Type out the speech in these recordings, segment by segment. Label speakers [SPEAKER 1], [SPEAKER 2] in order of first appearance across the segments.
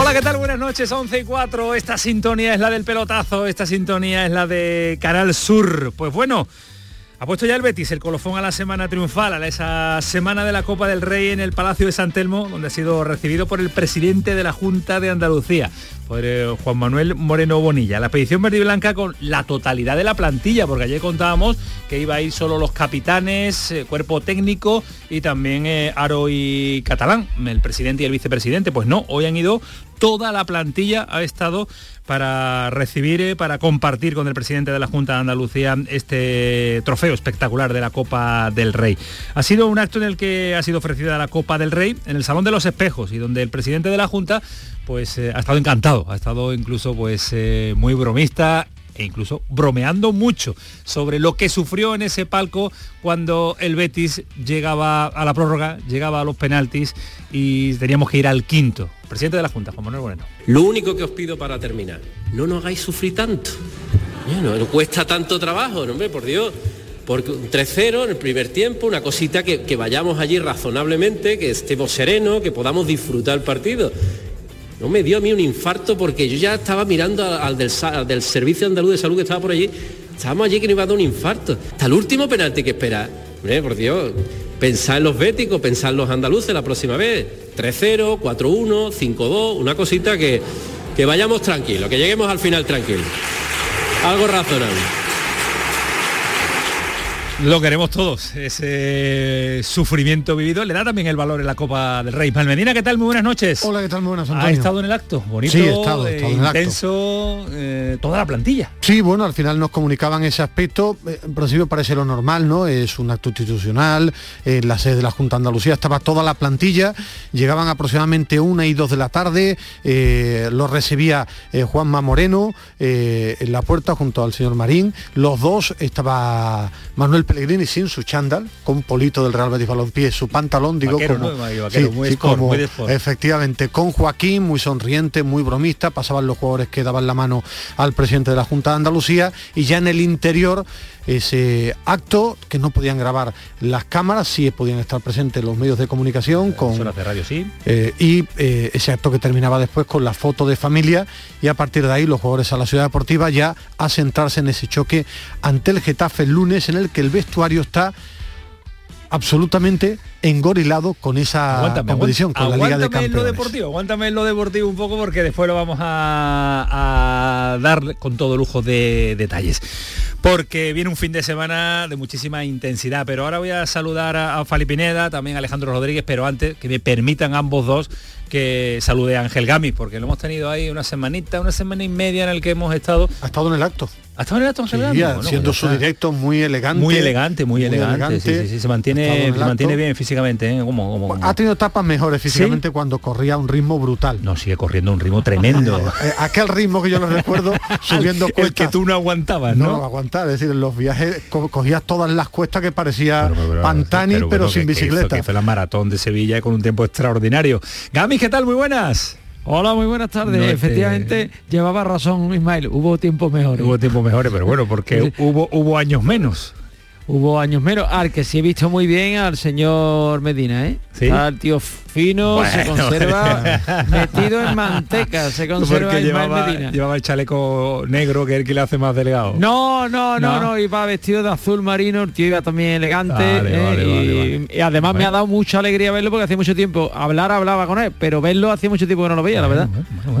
[SPEAKER 1] Hola, ¿qué tal? Buenas noches, 11 y 4. Esta sintonía es la del pelotazo, esta sintonía es la de Canal Sur. Pues bueno, ha puesto ya el Betis el colofón a la semana triunfal, a esa semana de la Copa del Rey en el Palacio de San Telmo, donde ha sido recibido por el presidente de la Junta de Andalucía, por eh, Juan Manuel Moreno Bonilla. La expedición verde y blanca con la totalidad de la plantilla, porque ayer contábamos que iba a ir solo los capitanes, eh, cuerpo técnico y también eh, Aro y Catalán, el presidente y el vicepresidente. Pues no, hoy han ido toda la plantilla ha estado para recibir, eh, para compartir con el presidente de la Junta de Andalucía este trofeo espectacular de la Copa del Rey. Ha sido un acto en el que ha sido ofrecida la Copa del Rey en el Salón de los Espejos y donde el presidente de la Junta pues eh, ha estado encantado, ha estado incluso pues eh, muy bromista e incluso bromeando mucho sobre lo que sufrió en ese palco cuando el Betis llegaba a la prórroga, llegaba a los penaltis y teníamos que ir al quinto. Presidente de la Junta, Juan Manuel Moreno.
[SPEAKER 2] Lo único que os pido para terminar, no nos hagáis sufrir tanto. No, cuesta tanto trabajo, hombre, por Dios. Porque un 3-0 en el primer tiempo, una cosita que, que vayamos allí razonablemente, que estemos serenos, que podamos disfrutar el partido. No me dio a mí un infarto porque yo ya estaba mirando al, del, al del Servicio Andaluz de Salud que estaba por allí. Estábamos allí que nos iba a dar un infarto. Hasta el último penalti que esperar. Hombre, por Dios, pensar en los béticos, pensar en los andaluces la próxima vez. 3-0, 4-1, 5-2, una cosita que, que vayamos tranquilos, que lleguemos al final tranquilos. Algo razonable.
[SPEAKER 1] Lo queremos todos, ese sufrimiento vivido le da también el valor en la Copa del Rey. Malmedina, ¿qué tal? Muy buenas noches.
[SPEAKER 3] Hola, ¿qué tal? Muy buenas,
[SPEAKER 1] ¿Ha
[SPEAKER 3] Antonio.
[SPEAKER 1] estado en el acto? Bonito,
[SPEAKER 3] Sí, he estado, he
[SPEAKER 1] eh,
[SPEAKER 3] en el acto.
[SPEAKER 1] intenso, eh, toda la plantilla.
[SPEAKER 3] Sí, bueno, al final nos comunicaban ese aspecto. Eh, En principio parece lo normal, ¿no? Es un acto institucional. En la sede de la Junta de Andalucía estaba toda la plantilla. Llegaban aproximadamente una y dos de la tarde. Eh, lo recibía Juanma Moreno en la puerta junto al señor Marín. Los dos estaba Manuel Pellegrini sin su chándal, con Polito del Real Betis Balompié, su pantalón, digo,
[SPEAKER 1] Vaquero,
[SPEAKER 3] como,
[SPEAKER 1] ¿no? Vaquero, muy sport, muy de sport.
[SPEAKER 3] Efectivamente, con Joaquín, muy sonriente, muy bromista, pasaban los jugadores que daban la mano al presidente de la Junta de Andalucía y ya en el interior ese acto que no podían grabar las cámaras, sí podían estar presentes los medios de comunicación con
[SPEAKER 1] Horas de radio, sí.
[SPEAKER 3] eh, y eh, ese acto que terminaba después con la foto de familia y a partir de ahí los jugadores a la ciudad deportiva ya a centrarse en ese choque ante el Getafe el lunes en el que el vestuario está absolutamente engorilado con esa
[SPEAKER 1] Aguántame,
[SPEAKER 3] competición,
[SPEAKER 1] aguántame,
[SPEAKER 3] con la Liga de
[SPEAKER 1] aguántame en lo
[SPEAKER 3] Campeones.
[SPEAKER 1] deportivo, aguántame en lo deportivo un poco porque después lo vamos a, a dar con todo lujo de detalles. Porque viene un fin de semana de muchísima intensidad, pero ahora voy a saludar a, a Fali Pineda, también a Alejandro Rodríguez, pero antes que me permitan ambos dos que salude a Ángel Gami, porque lo hemos tenido ahí una semanita, una semana y media en el que hemos estado.
[SPEAKER 3] Ha estado en el acto.
[SPEAKER 1] ¿Ha estado en el acto Ángel
[SPEAKER 3] Sí,
[SPEAKER 1] Gami?
[SPEAKER 3] ya,
[SPEAKER 1] Bueno,
[SPEAKER 3] siendo
[SPEAKER 1] pues
[SPEAKER 3] su directo muy elegante.
[SPEAKER 1] Muy elegante, muy, elegante.
[SPEAKER 3] elegante.
[SPEAKER 1] sí, sí, sí, se mantiene,
[SPEAKER 3] en el
[SPEAKER 1] se mantiene bien físicamente, ¿eh? Como- como- como-
[SPEAKER 3] Ha tenido etapas mejores físicamente cuando corría a un ritmo brutal.
[SPEAKER 1] No, sigue corriendo un ritmo tremendo.
[SPEAKER 3] Eh, aquel ritmo que yo lo recuerdo subiendo
[SPEAKER 1] el
[SPEAKER 3] cuestas.
[SPEAKER 1] que tú no aguantabas,
[SPEAKER 3] no,
[SPEAKER 1] ¿no?
[SPEAKER 3] lo aguantar, es decir, en los viajes co- cogías todas las cuestas que parecía Pantani, pero,
[SPEAKER 1] bueno,
[SPEAKER 3] sin
[SPEAKER 1] que- que hizo-
[SPEAKER 3] bicicleta.
[SPEAKER 1] Que hizo la maratón de Sevilla con un tiempo extraordinario. Gami, ¿qué tal? Muy buenas.
[SPEAKER 4] Hola, muy buenas tardes.
[SPEAKER 1] No te-
[SPEAKER 4] Efectivamente, llevaba razón Ismael, hubo tiempos mejores.
[SPEAKER 1] Hubo tiempos mejores, pero bueno, porque hubo, hubo años menos.
[SPEAKER 4] Hubo años menos. Al que sí he visto muy bien al señor Medina, ¿eh?
[SPEAKER 1] ¿Sí?
[SPEAKER 4] El tío fino, se
[SPEAKER 1] Bueno.
[SPEAKER 4] conserva metido en manteca, se conserva
[SPEAKER 1] Porque llevaba,
[SPEAKER 4] Medina.
[SPEAKER 1] llevaba el chaleco negro que es el que le hace más delgado.
[SPEAKER 4] No, no, no,
[SPEAKER 1] ¿No?
[SPEAKER 4] no, iba vestido de azul marino, el tío iba también elegante
[SPEAKER 1] Vale,
[SPEAKER 4] ¿eh?
[SPEAKER 1] vale,
[SPEAKER 4] y,
[SPEAKER 1] vale, vale.
[SPEAKER 4] y además me ha dado mucha alegría verlo porque hacía mucho tiempo, hablar hablaba con él, pero verlo hacía mucho tiempo que no lo veía, la verdad.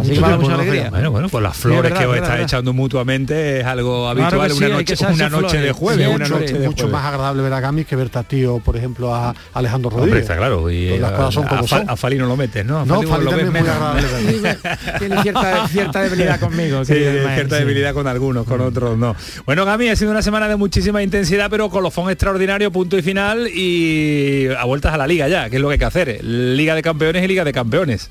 [SPEAKER 4] Así que me da mucha alegría.
[SPEAKER 1] Bueno, bueno, pues las flores
[SPEAKER 4] es verdad,
[SPEAKER 1] que os
[SPEAKER 4] es
[SPEAKER 1] estáis
[SPEAKER 4] es
[SPEAKER 1] echando mutuamente es algo habitual,
[SPEAKER 4] sí,
[SPEAKER 1] una noche, una noche de jueves,
[SPEAKER 4] Sí,
[SPEAKER 1] una
[SPEAKER 4] mucho-
[SPEAKER 1] noche de
[SPEAKER 3] mucho
[SPEAKER 1] jueves.
[SPEAKER 3] más agradable ver a Gamis que ver a tío, por ejemplo, a Alejandro
[SPEAKER 1] Hombre,
[SPEAKER 3] Rodríguez.
[SPEAKER 1] está claro. Y
[SPEAKER 3] las cosas son como son.
[SPEAKER 1] a Fali no lo metes, ¿no? A
[SPEAKER 3] No,
[SPEAKER 1] Fali
[SPEAKER 3] Fali
[SPEAKER 1] lo ves
[SPEAKER 3] también es muy
[SPEAKER 1] menos.
[SPEAKER 3] agradable verlo.
[SPEAKER 4] Tiene cierta, cierta debilidad conmigo.
[SPEAKER 1] Sí, cierta
[SPEAKER 4] sí.
[SPEAKER 1] debilidad con algunos, con otros no. Bueno, Gami, ha sido una semana de muchísima intensidad, pero colofón extraordinario, punto y final, y a vueltas a la liga ya, que es lo que hay que hacer. Liga de campeones y Liga de campeones.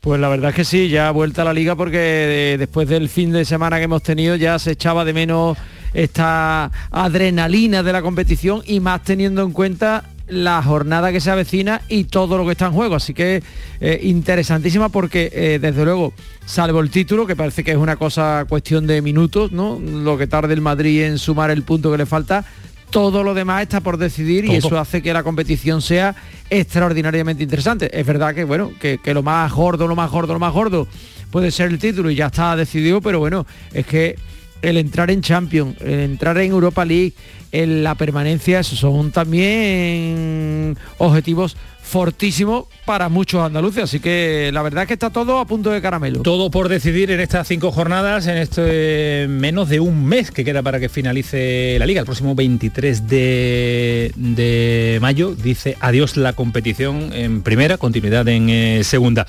[SPEAKER 4] Pues la verdad es que sí, ya vuelta a la liga porque eh, después del fin de semana que hemos tenido ya se echaba de menos esta adrenalina de la competición y más teniendo en cuenta la jornada que se avecina y todo lo que está en juego. Así que eh, interesantísima porque eh, desde luego, salvo el título, que parece que es una cosa cuestión de minutos, ¿no? Lo que tarde el Madrid en sumar el punto que le falta, todo lo demás está por decidir y eso hace que la competición sea extraordinariamente interesante. Es verdad que bueno, que, que, lo más gordo, lo más gordo, lo más gordo puede ser el título y ya está decidido, pero bueno, es que el entrar en Champions, el entrar en Europa League, en la permanencia, son también objetivos fortísimo para muchos andaluces. Así que la verdad es que está todo a punto de caramelo.
[SPEAKER 1] Todo por decidir en estas cinco jornadas, en este menos de un mes que queda para que finalice la liga. El próximo 23 de, mayo dice adiós la competición en primera, continuidad en eh, segunda.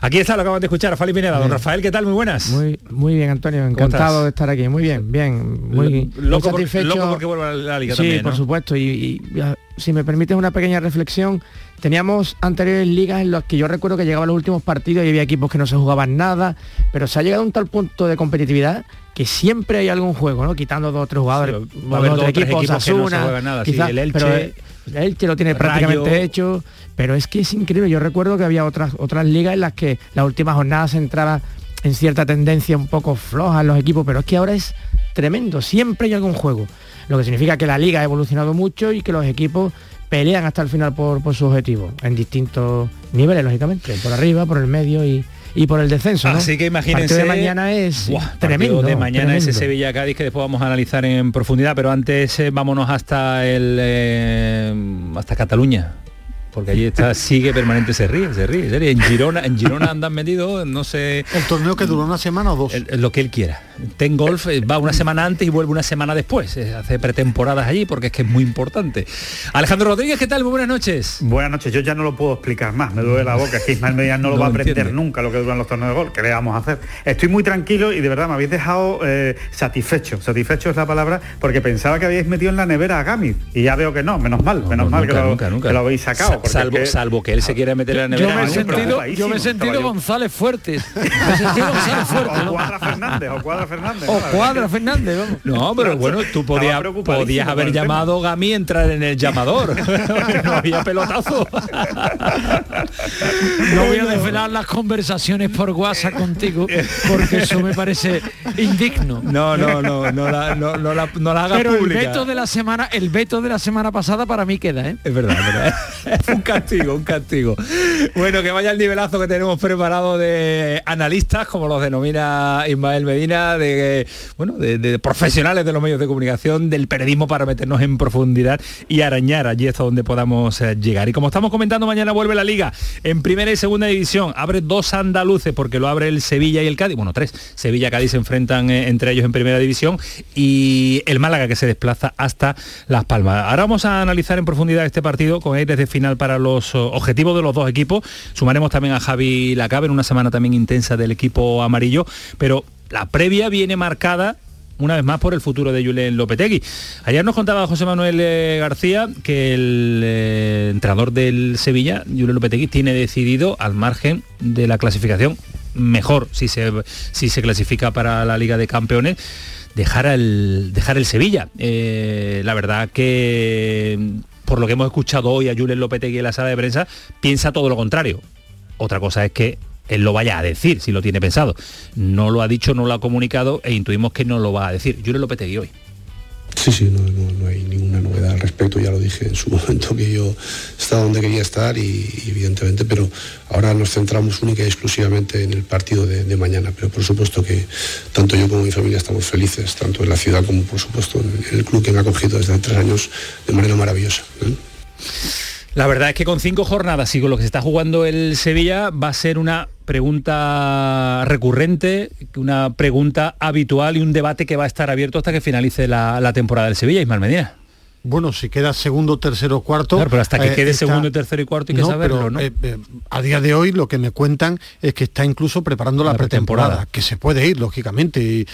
[SPEAKER 1] Aquí está, lo acaban de escuchar, Fali Pineda. Don Rafael, ¿qué tal? Muy buenas.
[SPEAKER 5] Muy, muy bien, Antonio. Encantado de estar aquí. Muy bien, bien. Muy,
[SPEAKER 1] loco, satisfecho. loco porque vuelve a la liga
[SPEAKER 5] sí,
[SPEAKER 1] también,
[SPEAKER 5] por supuesto. y si me permites una pequeña reflexión, Teníamos anteriores ligas en las que yo recuerdo que llegaban los últimos partidos y había equipos que no se jugaban nada, pero se ha llegado a un tal punto de competitividad que siempre hay algún juego, ¿no? Quitando dos o tres jugadores,
[SPEAKER 1] va a haber dos equipos, equipos que no se juegan nada, el Elche,
[SPEAKER 5] pero el Elche lo tiene prácticamente hecho, pero es que es increíble. Yo recuerdo que había otras otras ligas en las que las últimas jornadas se entraba en cierta tendencia un poco floja en los equipos, pero es que ahora es tremendo, siempre hay algún juego, lo que significa que la liga ha evolucionado mucho y que los equipos pelean hasta el final por, su objetivo, en distintos niveles, lógicamente, por arriba, por el medio y, por el descenso.
[SPEAKER 1] Así que imagínense.
[SPEAKER 5] de mañana es tremendo.
[SPEAKER 1] De mañana ese Sevilla Cádiz que después vamos a analizar en profundidad, pero antes eh, vámonos hasta el eh, hasta Cataluña porque allí está, sigue permanente, se ríe, se ríe, se ríe. En Girona, en Girona andan metidos, no sé.
[SPEAKER 3] ¿El torneo que duró una semana o dos?
[SPEAKER 1] lo que él quiera. Ten Golf eh, va una semana antes y vuelve una semana después. Eh, hace pretemporadas allí porque es que es muy importante. Alejandro Rodríguez, ¿qué tal? Muy buenas noches.
[SPEAKER 6] Buenas noches, yo ya no lo puedo explicar más, me duele la boca, es que Ismael no, lo va a aprender nunca lo que duran los torneos de golf, ¿qué le vamos a hacer? Estoy muy tranquilo y de verdad me habéis dejado eh, satisfecho, satisfecho es la palabra, porque pensaba que habíais metido en la nevera a Gami y ya veo que no, menos mal, menos mal que, lo, habéis sacado.
[SPEAKER 1] salvo, salvo que él se quiera meter en la nevera.
[SPEAKER 4] Yo me he sentido, yo me he sentido González Fuertes. Me he sentido González
[SPEAKER 6] Fuertes. O Cuadra Fernández, o Cuadra Fernández.
[SPEAKER 4] O Cuadra Fernández, vamos.
[SPEAKER 1] No, pero bueno, tú podías, podías haber llamado a Gami entrar en el llamador. no había pelotazo.
[SPEAKER 4] no voy a desvelar las conversaciones por WhatsApp contigo, porque eso me parece indigno.
[SPEAKER 1] No, no, no, no la, no, no la, no la hagas
[SPEAKER 4] Pero
[SPEAKER 1] pública.
[SPEAKER 4] el veto de la semana, el veto de la semana pasada para mí queda, ¿eh?
[SPEAKER 1] Es verdad, es verdad. un castigo, un castigo. Bueno, que vaya el nivelazo que tenemos preparado de analistas, como los denomina Ismael Medina, de bueno, de, profesionales de los medios de comunicación, del periodismo para meternos en profundidad y arañar allí hasta donde podamos eh, llegar. Y como estamos comentando, mañana vuelve la liga en primera y segunda división. Abre dos andaluces porque lo abre el Sevilla y el Cádiz. Bueno, tres. Sevilla y Cádiz se enfrentan eh, entre ellos en primera división y el Málaga que se desplaza hasta Las Palmas. Ahora vamos a analizar en profundidad este partido con aires de final para los objetivos de los dos equipos. Sumaremos también a Javi Lacabe en una semana también intensa del equipo amarillo, pero la previa viene marcada una vez más por el futuro de Julen Lopetegui. Ayer nos contaba José Manuel eh, García que el eh, entrenador del Sevilla, Julen Lopetegui, tiene decidido al margen de la clasificación mejor si se, si se clasifica para la Liga de Campeones dejar el, dejar el Sevilla. Eh, la verdad que por lo que hemos escuchado hoy a Julen Lopetegui en la sala de prensa, piensa todo lo contrario. Otra cosa es que él lo vaya a decir si lo tiene pensado. No lo ha dicho, no lo ha comunicado e intuimos que no lo va a decir. Julen Lopetegui hoy.
[SPEAKER 7] Sí, sí, no, hay ninguna novedad al respecto, ya lo dije en su momento que yo estaba donde quería estar y, evidentemente, pero ahora nos centramos única y exclusivamente en el partido de, mañana, pero por supuesto que tanto yo como mi familia estamos felices, tanto en la ciudad como por supuesto en el club que me ha acogido desde hace tres años de manera maravillosa. ¿eh?
[SPEAKER 1] La verdad es que con cinco jornadas y con lo que se está jugando el Sevilla va a ser una pregunta recurrente, una pregunta habitual y un debate que va a estar abierto hasta que finalice la, temporada del Sevilla, Ismael Medina.
[SPEAKER 3] Bueno, si queda segundo, tercero, cuarto.
[SPEAKER 1] Claro, pero hasta que eh, quede segundo, tercero y cuarto hay que saberlo, ¿no? Eh,
[SPEAKER 3] eh, a día de hoy lo que me cuentan es que está incluso preparando la, pretemporada, que se puede ir, lógicamente. Y,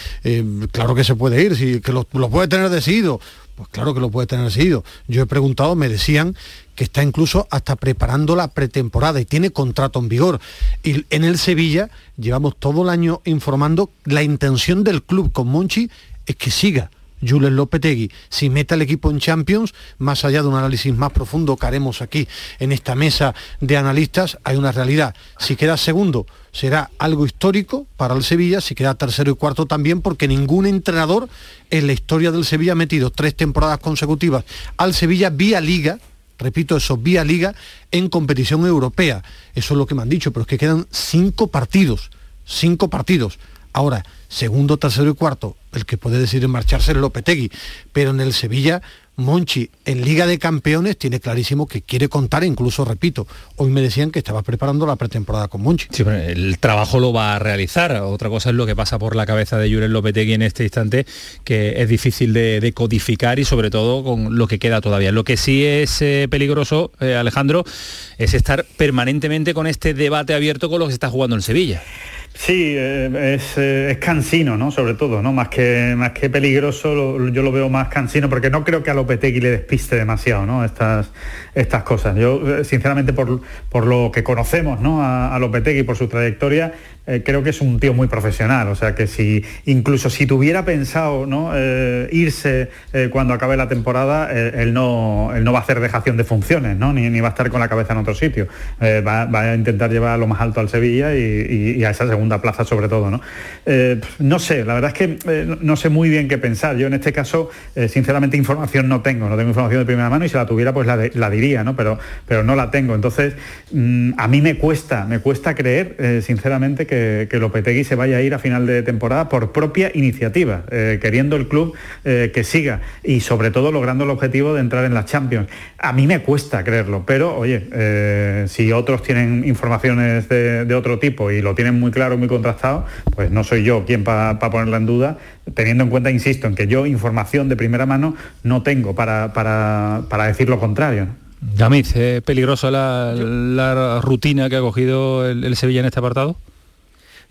[SPEAKER 3] claro que se puede ir, si, que lo, lo puede tener decidido. Pues claro que lo puede tener seguido. Yo he preguntado, me decían que está incluso hasta preparando la pretemporada y tiene contrato en vigor. Y en el Sevilla llevamos todo el año informando la intención del club con Monchi es que siga Jules Lopetegui, si mete al equipo en Champions, más allá de un análisis más profundo que haremos aquí en esta mesa de analistas, hay una realidad. Si queda segundo, será algo histórico para el Sevilla, si queda tercero y cuarto también, porque ningún entrenador en la historia del Sevilla ha metido tres temporadas consecutivas al Sevilla vía liga, repito eso, vía liga, en competición europea. Eso es lo que me han dicho, pero es que quedan cinco partidos, cinco partidos. Ahora, segundo, tercero y cuarto, el que puede decidir marcharse es Lopetegui, pero en el Sevilla Monchi en Liga de Campeones tiene clarísimo que quiere contar, incluso repito, hoy me decían que estaba preparando la pretemporada con Monchi.
[SPEAKER 1] Sí, el trabajo lo va a realizar. Otra cosa es lo que pasa por la cabeza de Jurel Lopetegui en este instante, que es difícil de, codificar y sobre todo con lo que queda todavía. Lo que sí es eh, peligroso, eh, Alejandro, es estar permanentemente con este debate abierto con lo que se está jugando en Sevilla.
[SPEAKER 6] Sí, eh, eh, es, cansino, ¿no? Sobre todo, ¿no? Más que, más que peligroso, yo lo veo más cansino porque no creo que a Lopetegui le despiste demasiado, ¿no? Estas, estas cosas. Yo, eh, sinceramente, por, por lo que conocemos, ¿no? A, a Lopetegui, por su trayectoria, eh, creo que es un tío muy profesional, o sea que si incluso si tuviera pensado. Eh, irse eh, cuando acabe la temporada, él, no, él no va a hacer dejación de funciones, ¿no? ni, va a estar con la cabeza en otro sitio. Va, a intentar llevar lo más alto al Sevilla y, a esa segunda plaza sobre todo. ¿no? no sé, la verdad es que no sé muy bien qué pensar. Yo en este caso, sinceramente, información no tengo, no tengo información de primera mano y si la tuviera, pues la, diría, ¿no? Pero, pero no la tengo. Entonces, mm, a mí me cuesta, me cuesta creer, sinceramente, que que, Lopetegui se vaya a ir a final de temporada por propia iniciativa, eh, queriendo el club eh, que siga y sobre todo logrando el objetivo de entrar en las Champions. A mí me cuesta creerlo, pero oye, eh, si otros tienen informaciones de, otro tipo y lo tienen muy claro, muy contrastado, pues no soy yo quien para ponerla en duda, teniendo en cuenta, insisto, en que yo información de primera mano no tengo para, para, decir lo contrario.
[SPEAKER 1] Yamid, ¿es peligrosa la, rutina que ha cogido el Sevilla en este apartado?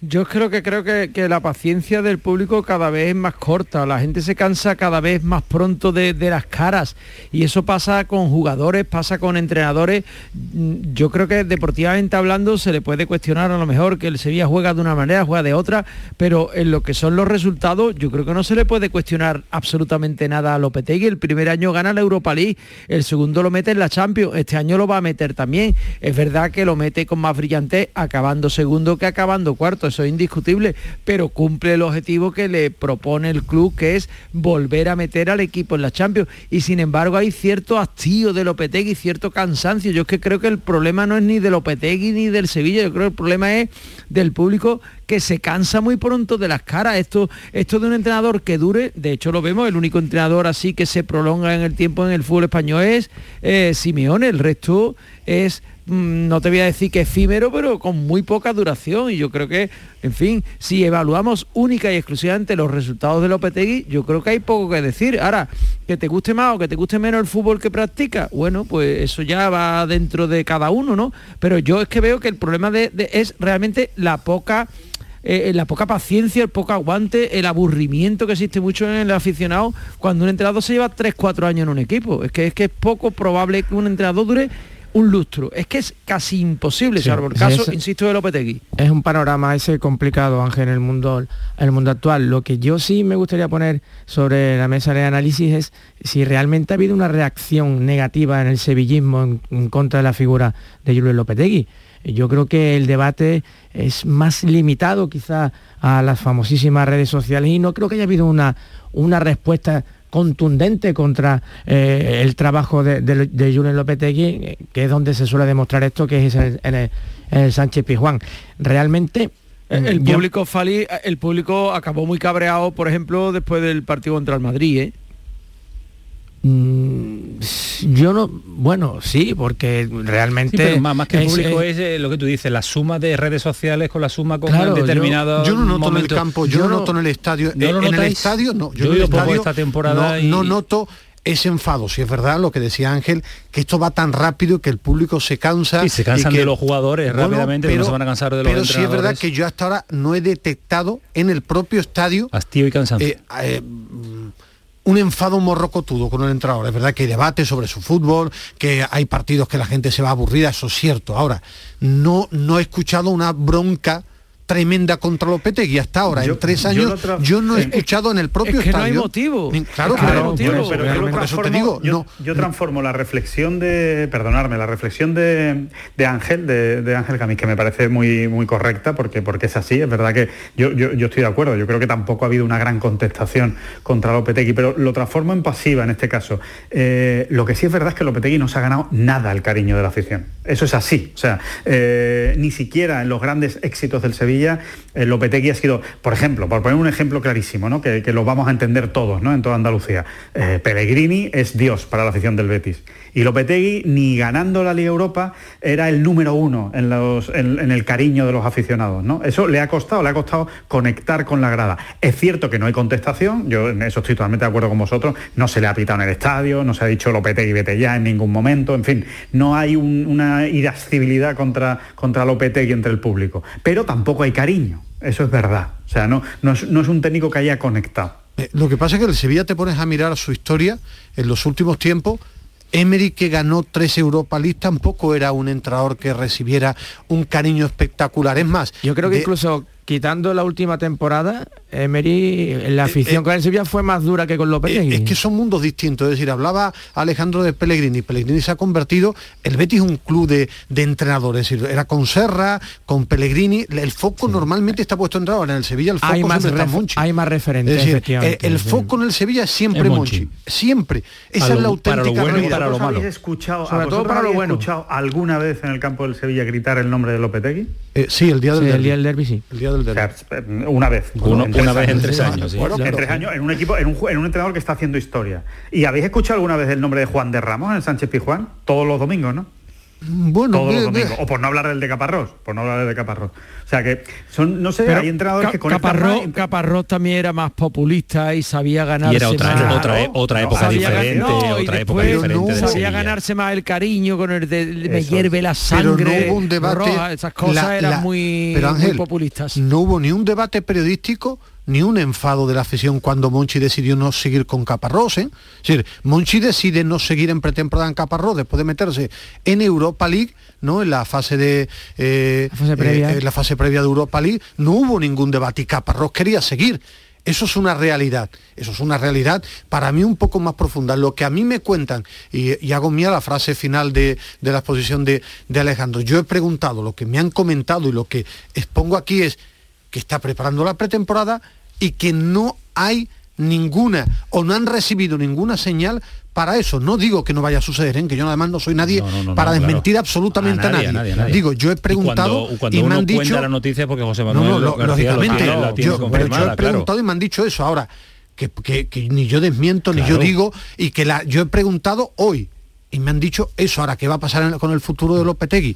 [SPEAKER 4] Yo creo que creo que, la paciencia del público cada vez es más corta, la gente se cansa cada vez más pronto de, las caras y eso pasa con jugadores, pasa con entrenadores. Mm, yo creo que deportivamente hablando se le puede cuestionar a lo mejor que el Sevilla juega de una manera, juega de otra, pero en lo que son los resultados yo creo que no se le puede cuestionar absolutamente nada a Lopetegui. El primer año gana la Europa League, el segundo lo mete en la Champions, este año lo va a meter también. Es verdad que lo mete con más brillante acabando segundo que acabando cuarto eso es indiscutible, pero cumple el objetivo que le propone el club, que es volver a meter al equipo en la Champions. Y sin embargo hay cierto hastío de Lopetegui, cierto cansancio. Yo es que creo que el problema no es ni de Lopetegui ni del Sevilla, yo creo que el problema es del público que se cansa muy pronto de las caras. Esto, esto de un entrenador que dure, de hecho lo vemos, el único entrenador así que se prolonga en el tiempo en el fútbol español es eh, Simeone, el resto es no te voy a decir que efímero, pero con muy poca duración. Y yo creo que, en fin, si evaluamos única y exclusivamente los resultados de Lopetegui, yo creo que hay poco que decir. Ahora, que te guste más o que te guste menos el fútbol que practica, bueno, pues eso ya va dentro de cada uno, ¿no? Pero yo es que veo que el problema de, es realmente la poca eh, la poca paciencia, el poco aguante, el aburrimiento que existe mucho en el aficionado cuando un entrenador se lleva 3-4 años en un equipo. Es que es que es poco probable que un entrenador dure un lustro. Es que es casi imposible, salvo el caso, insisto, de Lopetegui.
[SPEAKER 5] Es un panorama ese complicado, Ángel, en el mundo, en el mundo actual. Lo que yo sí me gustaría poner sobre la mesa de análisis es si realmente ha habido una reacción negativa en el sevillismo en, contra de la figura de Julio Lopetegui. Yo creo que el debate es más limitado quizá a las famosísimas redes sociales y no creo que haya habido una, una respuesta contundente contra eh, el trabajo de, de, Julen Lopetegui, que es donde se suele demostrar esto, que es en el, Sánchez Pizjuán. Realmente
[SPEAKER 4] el público Fali, el público acabó muy cabreado, por ejemplo, después del partido contra el Madrid, ¿eh?
[SPEAKER 5] Mm, yo no, bueno, sí, porque realmente...
[SPEAKER 1] más, que el público es, eh, lo que tú dices, la suma de redes sociales con la suma con claro, determinado
[SPEAKER 3] Yo, no noto en el campo, yo, no noto en el estadio. en, el estadio no, yo, en el estadio, esta temporada no, noto ese enfado, si es verdad lo que decía Ángel, que esto va tan rápido que el público se cansa.
[SPEAKER 1] Y se cansan de los jugadores rápidamente, pero, no se van a cansar de los Pero
[SPEAKER 3] sí es verdad que yo hasta ahora no he detectado en el propio estadio...
[SPEAKER 1] Hastío y cansancio.
[SPEAKER 3] Eh, eh, un enfado morrocotudo con el entrenador. Es verdad que hay debate sobre su fútbol, que hay partidos que la gente se va aburrida, eso es cierto. Ahora, no, no he escuchado una bronca tremenda contra Lopetegui hasta ahora en tres años yo, no he escuchado en el propio
[SPEAKER 4] es
[SPEAKER 3] estadio
[SPEAKER 4] no hay motivo.
[SPEAKER 3] claro,
[SPEAKER 6] claro pero, pero, eso te digo yo, yo, transformo la reflexión de perdonarme la reflexión de, de Ángel de, de, Ángel Camis que me parece muy muy correcta porque porque es así. Es verdad que yo, yo, estoy de acuerdo. Yo creo que tampoco ha habido una gran contestación contra Lopetegui pero lo transformo en pasiva en este caso. Eh, lo que sí es verdad es que Lopetegui no se ha ganado nada el cariño de la afición. Eso es así. O sea eh, ni siquiera en los grandes éxitos del Sevilla el Lopetegui ha sido, por ejemplo, por poner un ejemplo clarísimo, ¿no? que, lo vamos a entender todos ¿no? en toda Andalucía, eh, Pellegrini es Dios para la afición del Betis. Y Lopetegui, ni ganando la Liga Europa, era el número uno en, el cariño de los aficionados. ¿no? Eso le ha costado, le ha costado conectar con la grada. Es cierto que no hay contestación, yo en eso estoy totalmente de acuerdo con vosotros, no se le ha pitado en el estadio, no se ha dicho Lopetegui vete ya en ningún momento, en fin, no hay una irascibilidad contra, contra Lopetegui entre el público. Pero tampoco hay cariño, eso es verdad. O sea, no, no, es, un técnico que haya conectado.
[SPEAKER 3] Eh, lo que pasa es que el Sevilla te pones a mirar su historia en los últimos tiempos Emery, que ganó tres Europa League, tampoco era un entrenador que recibiera un cariño espectacular. Es más,
[SPEAKER 5] yo creo que incluso quitando la última temporada, Emery, la eh, afición eh, con el Sevilla fue más dura que con Lopetegui.
[SPEAKER 3] es que son mundos distintos, es decir, hablaba Alejandro de Pellegrini, Pellegrini se ha convertido, el Betis es un club de, entrenadores, es decir, era con Serra, con Pellegrini, el foco normalmente está puesto en entrenador, en el Sevilla el foco
[SPEAKER 5] hay más
[SPEAKER 3] siempre está Monchi.
[SPEAKER 5] Hay más referentes,
[SPEAKER 3] el, foco en el Sevilla es siempre Monchi. siempre. Esa es la auténtica
[SPEAKER 6] realidad. Para lo malo. Escuchado, Sobre todo para lo bueno. escuchado alguna vez en el campo del Sevilla gritar el nombre de Lopetegui?
[SPEAKER 3] Eh, sí, el día del
[SPEAKER 5] el día del derby sí.
[SPEAKER 6] El día una vez.
[SPEAKER 1] una vez en tres años.
[SPEAKER 6] en tres años, en un equipo, en un, en un entrenador que está haciendo historia. ¿Y habéis escuchado alguna vez el nombre de Juan de Ramos en el Sánchez Pizjuán? Todos los domingos, ¿no?
[SPEAKER 3] Bueno,
[SPEAKER 6] todos los domingos. O por no hablar del de Caparrós, por no hablar del de Caparrós. O sea que son, no sé, hay entrenadores que conectan
[SPEAKER 4] Caparrós, Caparrós también era más populista y sabía ganarse
[SPEAKER 1] y era otra, más, otra, otra época diferente, otra época diferente.
[SPEAKER 4] sabía ganarse más el cariño con el de, me hierve la sangre.
[SPEAKER 3] Pero no hubo un debate.
[SPEAKER 4] esas cosas eran muy, muy populistas.
[SPEAKER 3] No hubo ni un debate periodístico ni un enfado de la afición cuando Monchi decidió no seguir con Caparrós. ¿eh? Es decir, Monchi decide no seguir en pretemporada en Caparrós después de meterse en Europa League, ¿no? En la fase de eh, la, fase previa. Eh, la fase previa de Europa League, no hubo ningún debate y Caparrós quería seguir. Eso es una realidad, eso es una realidad para mí un poco más profunda. Lo que a mí me cuentan, y, hago mía la frase final de, la exposición de, de Alejandro, yo he preguntado, lo que me han comentado y lo que expongo aquí es, que está preparando la pretemporada y que no hay ninguna o no han recibido ninguna señal para eso. No digo que no vaya a suceder, ¿eh? que yo además no soy nadie para desmentir absolutamente a nadie, Digo, yo he preguntado y, me han dicho
[SPEAKER 1] la noticia porque José Manuel
[SPEAKER 3] lógicamente, yo, he preguntado y me han dicho eso. Ahora que, ni yo desmiento ni yo digo y que la, yo he preguntado hoy y me han dicho eso. Ahora qué va a pasar con el futuro de Lopetegui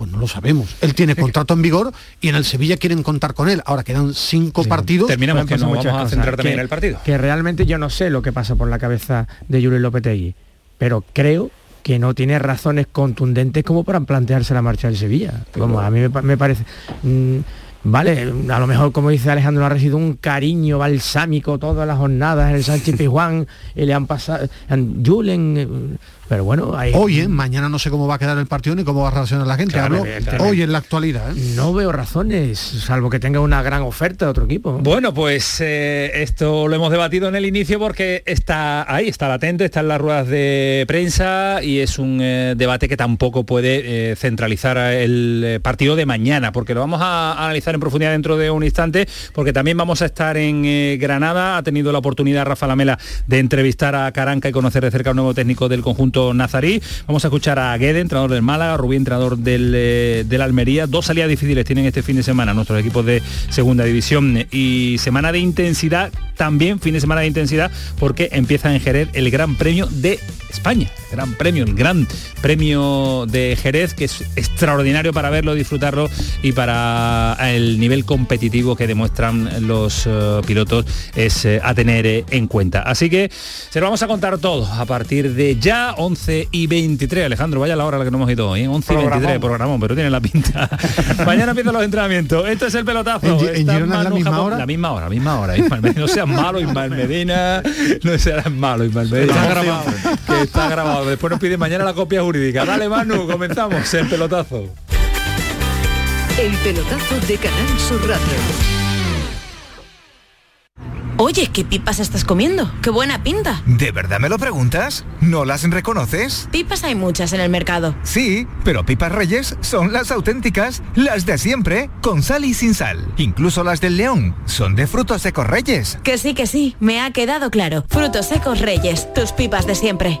[SPEAKER 3] pues no lo sabemos. Él tiene contrato en vigor y en el Sevilla quieren contar con él. Ahora quedan cinco partidos.
[SPEAKER 1] Terminamos que nos vamos a centrar también en el partido.
[SPEAKER 5] Que realmente yo no sé lo que pasa por la cabeza de Julio Lopetegui, pero creo que no tiene razones contundentes como para plantearse la marcha del Sevilla. Como a mí me, parece... Mm, vale, a lo mejor como dice Alejandro, ha recibido un cariño balsámico todas las jornadas en el Sánchez Pizjuán y le han pasado... Julen eh, pero bueno,
[SPEAKER 3] Hoy, ¿eh? mañana no sé cómo va a quedar el partido ni cómo va a reaccionar la gente. Hablo hoy en la actualidad. ¿eh?
[SPEAKER 5] No veo razones, salvo que tenga una gran oferta de otro equipo.
[SPEAKER 1] Bueno, pues eh, esto lo hemos debatido en el inicio porque está ahí, está latente, está en las ruedas de prensa y es un debate que tampoco puede centralizar el partido de mañana, porque lo vamos a analizar en profundidad dentro de un instante, porque también vamos a estar en Granada. Ha tenido la oportunidad Rafa Lamela de entrevistar a Caranca y conocer de cerca al nuevo técnico del conjunto Nazarí. Vamos a escuchar a Guede, entrenador del Málaga, Rubí, entrenador del, del Almería. Dos salidas difíciles tienen este fin de semana nuestros equipos de segunda división y semana de intensidad, también fin de semana de intensidad, porque empieza en Jerez el Gran Premio de España. Gran Premio, el Gran Premio de Jerez, que es extraordinario para verlo, disfrutarlo y para el nivel competitivo que demuestran los eh, pilotos es eh, a tener eh, en cuenta. Así que se lo vamos a contar todo a partir de ya, 11 y 23. Alejandro, vaya la hora a la que nos hemos ido hoy, 11 y 23, programón, pero tiene la pinta. Mañana empiezan los entrenamientos. Esto es el pelotazo.
[SPEAKER 3] ¿En, la misma hora?
[SPEAKER 1] La misma hora, misma hora. no seas malo, Ismael Medina. No seas malo, Ismael Medina. Está grabado. Que está grabado. Después nos pide mañana la copia jurídica. Dale, Manu, comenzamos el pelotazo.
[SPEAKER 8] El pelotazo de Canal Sur Radio.
[SPEAKER 9] Oye, ¿qué pipas estás comiendo? ¡Qué buena pinta!
[SPEAKER 10] ¿De verdad me lo preguntas? ¿No las reconoces?
[SPEAKER 9] Pipas hay muchas en el mercado.
[SPEAKER 10] Sí, pero pipas reyes son las auténticas, las de siempre, con sal y sin sal. Incluso las del león son de frutos secos reyes.
[SPEAKER 9] Que sí, que sí, me ha quedado claro. Frutos secos reyes, tus pipas de siempre.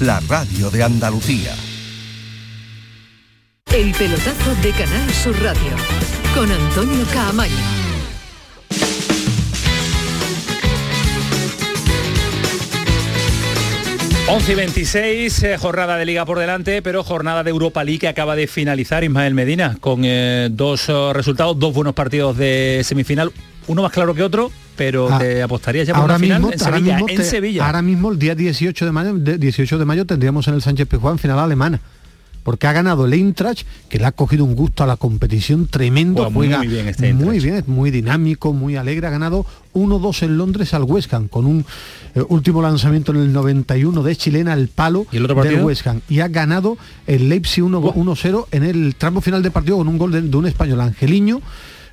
[SPEAKER 11] la radio de Andalucía.
[SPEAKER 8] El pelotazo de Canal Sur Radio con Antonio Caamaño.
[SPEAKER 1] ...11 y 26, eh, jornada de Liga por delante, pero jornada de Europa League que acaba de finalizar Ismael Medina, con eh, dos eh, resultados, dos buenos partidos de semifinal, uno más claro que otro, pero ah, te apostarías ya por ahora final en Sevilla, en Sevilla.
[SPEAKER 3] Ahora mismo, el día 18 de mayo, 18 de mayo tendríamos en el Sánchez Pizjuán final alemana porque ha ganado el Eintracht, que le ha cogido un gusto a la competición tremendo,
[SPEAKER 1] muy bien este
[SPEAKER 3] muy bien, es muy dinámico, muy alegre, ha ganado 1-2 en Londres al West Ham, con un eh, último lanzamiento en el 91 de chilena al palo
[SPEAKER 1] ¿Y el otro del
[SPEAKER 3] West Ham, y ha ganado el Leipzig 1-0 en el tramo final de partido con un gol de, de un español, Angeliño,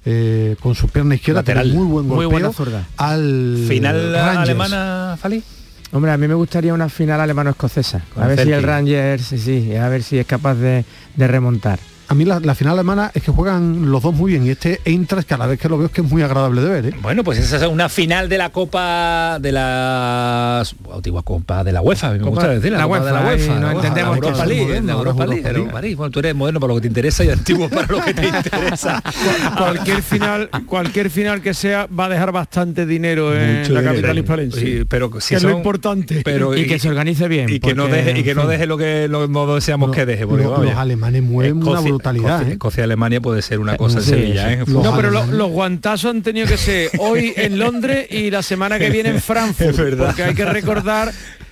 [SPEAKER 3] eh, con su pierna izquierda,
[SPEAKER 1] Lateral.
[SPEAKER 3] muy buen golpeo,
[SPEAKER 1] muy buena zurda.
[SPEAKER 3] al
[SPEAKER 1] final alemana, Fali.
[SPEAKER 5] Hombre, a mí me gustaría una final alemano-escocesa. A ver si el Rangers, sí, sí, a ver si es capaz de, de remontar
[SPEAKER 3] a mí la, final alemana es que juegan los dos muy bien y este Eintracht cada vez que lo veo es que es muy agradable de ver. ¿eh?
[SPEAKER 1] Bueno, pues esa es una final de la Copa de la antigua Copa de la UEFA, me gusta decir,
[SPEAKER 5] la, UEFA, de la UEFA,
[SPEAKER 1] no entendemos la Europa League, la Europa League, Bueno, tú eres moderno para lo que te interesa y antiguo para lo que te interesa.
[SPEAKER 4] cualquier final, cualquier final que sea va a dejar bastante dinero en la capital hispalense.
[SPEAKER 1] Sí, pero
[SPEAKER 4] si es lo importante.
[SPEAKER 1] Pero,
[SPEAKER 5] y, que se organice bien.
[SPEAKER 1] Y que no deje y que no deje lo que no deseamos que deje.
[SPEAKER 3] los, alemanes mueven una
[SPEAKER 1] ¿eh? Escocia-Alemania puede ser una cosa en Sevilla. ¿eh?
[SPEAKER 4] No, pero los guantazos han tenido que ser hoy en Londres y la semana que viene en Frankfurt. Porque hay que recordar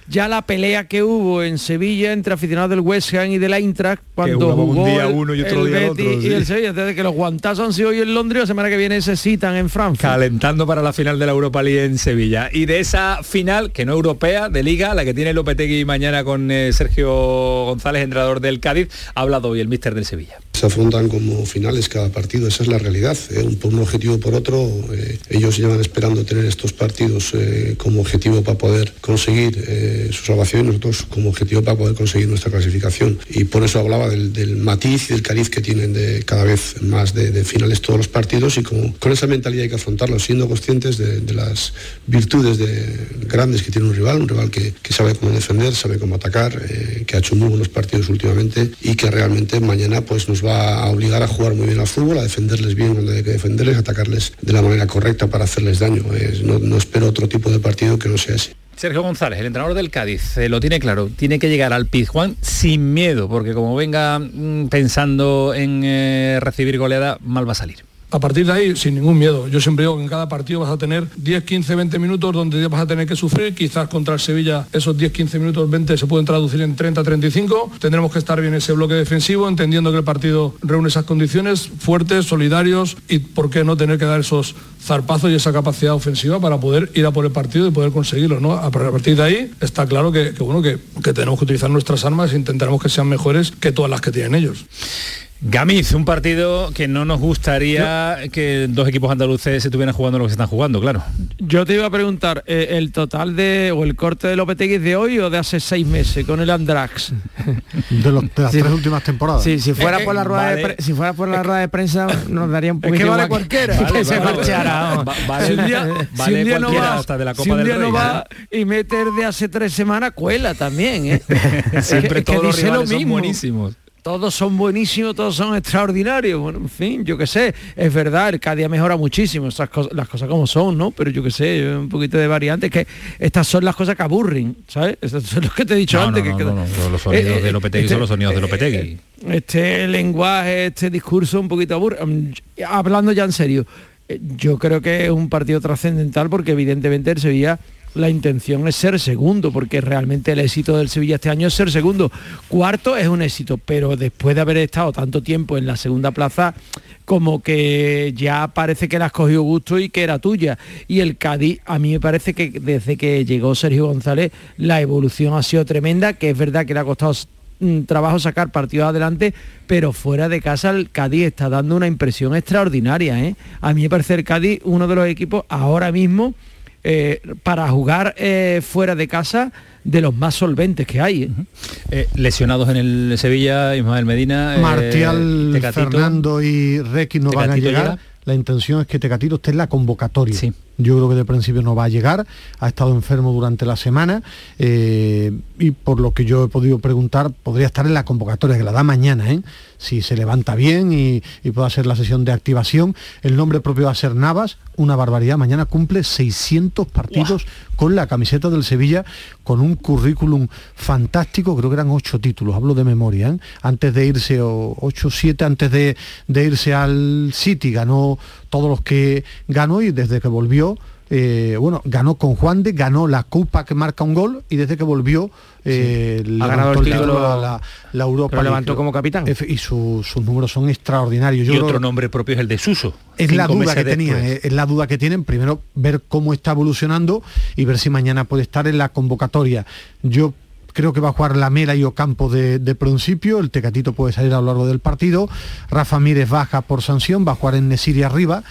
[SPEAKER 4] ya la pelea que hubo en Sevilla entre aficionados del West Ham y del Eintracht cuando jugó
[SPEAKER 1] un día uno y otro día otro,
[SPEAKER 4] y el Sevilla desde que los guantazos han sido hoy en Londres la semana que viene se citan en Frankfurt.
[SPEAKER 1] Calentando para la final de la Europa League en Sevilla. Y de esa final que no europea de liga la que tiene Lopetegui mañana con eh, Sergio González entrenador del Cádiz ha hablado hoy el míster del Sevilla
[SPEAKER 7] se afrontan como finales cada partido, esa es la realidad. ¿eh? Por un objetivo por otro, eh, ellos llevan esperando tener estos partidos eh, como objetivo para poder conseguir su salvación y nosotros como objetivo para poder conseguir nuestra clasificación. Y por eso hablaba del, matiz y del cariz que tienen de cada vez más de, finales todos los partidos y con, con, esa mentalidad hay que afrontarlo, siendo conscientes de, las virtudes de, grandes que tiene un rival, un rival que, que sabe cómo defender, sabe cómo atacar, que ha hecho muy buenos partidos últimamente y que realmente mañana pues nos va a obligar a jugar muy bien al fútbol, a defenderles bien cuando hay que defenderles, atacarles de la manera correcta para hacerles daño. no, no espero otro tipo de partido que no sea ese.
[SPEAKER 1] Sergio González, el entrenador del Cádiz, eh, lo tiene claro, tiene que llegar al Pizjuán sin miedo, porque como venga mm, pensando en eh, recibir goleada, mal va a salir
[SPEAKER 12] a partir de ahí, sin ningún miedo. Yo siempre digo que en cada partido vas a tener 10, 15, 20 minutos donde vas a tener que sufrir. Quizás contra el Sevilla esos 10, 15 minutos, 20 se pueden traducir en 30, 35. Tendremos que estar bien ese bloque defensivo, entendiendo que el partido reúne esas condiciones fuertes, solidarios y por qué no tener que dar esos zarpazos y esa capacidad ofensiva para poder ir a por el partido y poder conseguirlo. ¿no? A partir de ahí está claro que, bueno, que, que tenemos que utilizar nuestras armas e intentaremos que sean mejores que todas las que tienen ellos.
[SPEAKER 1] Gamiz, un partido que no nos gustaría que dos equipos andaluces se estuvieran jugando lo que se están jugando, claro.
[SPEAKER 4] Yo te iba a preguntar, eh, ¿el total de o el corte de Lopetegui de hoy o de hace seis meses con el Andrax?
[SPEAKER 3] De, las tres últimas temporadas.
[SPEAKER 5] Sí, si fuera por la rueda de si fuera por la rueda de prensa nos daría un poquito
[SPEAKER 4] es que vale cualquiera.
[SPEAKER 5] que se marchara.
[SPEAKER 1] si un día, no va, hasta de la Copa del Rey, no va
[SPEAKER 4] y meter de hace tres semanas cuela también, ¿eh?
[SPEAKER 1] Siempre todos los rivales son buenísimos
[SPEAKER 4] todos son buenísimos, todos son extraordinarios. Bueno, en fin, yo qué sé, es verdad, el día mejora muchísimo, esas cosas, las cosas como son, ¿no? Pero yo qué sé, un poquito de variantes, que estas son las cosas que aburren, ¿sabes? Estas son los que te he dicho antes.
[SPEAKER 1] que,
[SPEAKER 4] los
[SPEAKER 1] sonidos eh, de Lopetegui son los sonidos de Lopetegui.
[SPEAKER 4] Eh, este lenguaje, este discurso un poquito aburre. Mm, hablando ya en serio, eh, yo creo que es un partido trascendental porque evidentemente el Sevilla la intención es ser segundo, porque realmente el éxito del Sevilla este año es ser segundo. Cuarto es un éxito, pero después de haber estado tanto tiempo en la segunda plaza, como que ya parece que la has cogido gusto y que era tuya. Y el Cádiz, a mí me parece que desde que llegó Sergio González, la evolución ha sido tremenda, que es verdad que le ha costado mm, trabajo sacar partidos adelante, pero fuera de casa el Cádiz está dando una impresión extraordinaria. ¿eh? A mí me parece el Cádiz uno de los equipos ahora mismo eh, para jugar eh, fuera de casa de los más solventes que hay.
[SPEAKER 1] ¿eh? lesionados en el Sevilla, Ismael Medina.
[SPEAKER 3] Martial, Fernando y Requi no van a llegar. La intención es que Tecatito esté en la convocatoria. Yo creo que de principio no va a llegar, ha estado enfermo durante la semana y por lo que yo he podido preguntar, podría estar en la convocatoria, que la da mañana, ¿eh? Si se levanta bien y, puede hacer la sesión de activación. El nombre propio va a ser Navas, una barbaridad. Mañana cumple 600 partidos con la camiseta del Sevilla, con un currículum fantástico, creo que eran ocho títulos, hablo de memoria. ¿eh? Antes de irse, o 8 7 antes de, de irse al City, ganó todos los que ganó y desde que volvió eh, bueno, ganó con Juan de, ganó la Copa que marca un gol y desde que volvió
[SPEAKER 5] eh, ha ganado el título
[SPEAKER 3] la, la, Europa.
[SPEAKER 5] Lo levantó como capitán.
[SPEAKER 3] Y sus números son extraordinarios.
[SPEAKER 1] y otro nombre propio es el de Suso.
[SPEAKER 3] Es la duda que tenían, eh, es la duda que tienen. Primero ver cómo está evolucionando y ver si mañana puede estar en la convocatoria. Yo creo que va a jugar la Mela y Ocampo de, de, principio, el Tecatito puede salir a lo largo del partido, Rafa Mírez baja por sanción, va a jugar en Nesiri arriba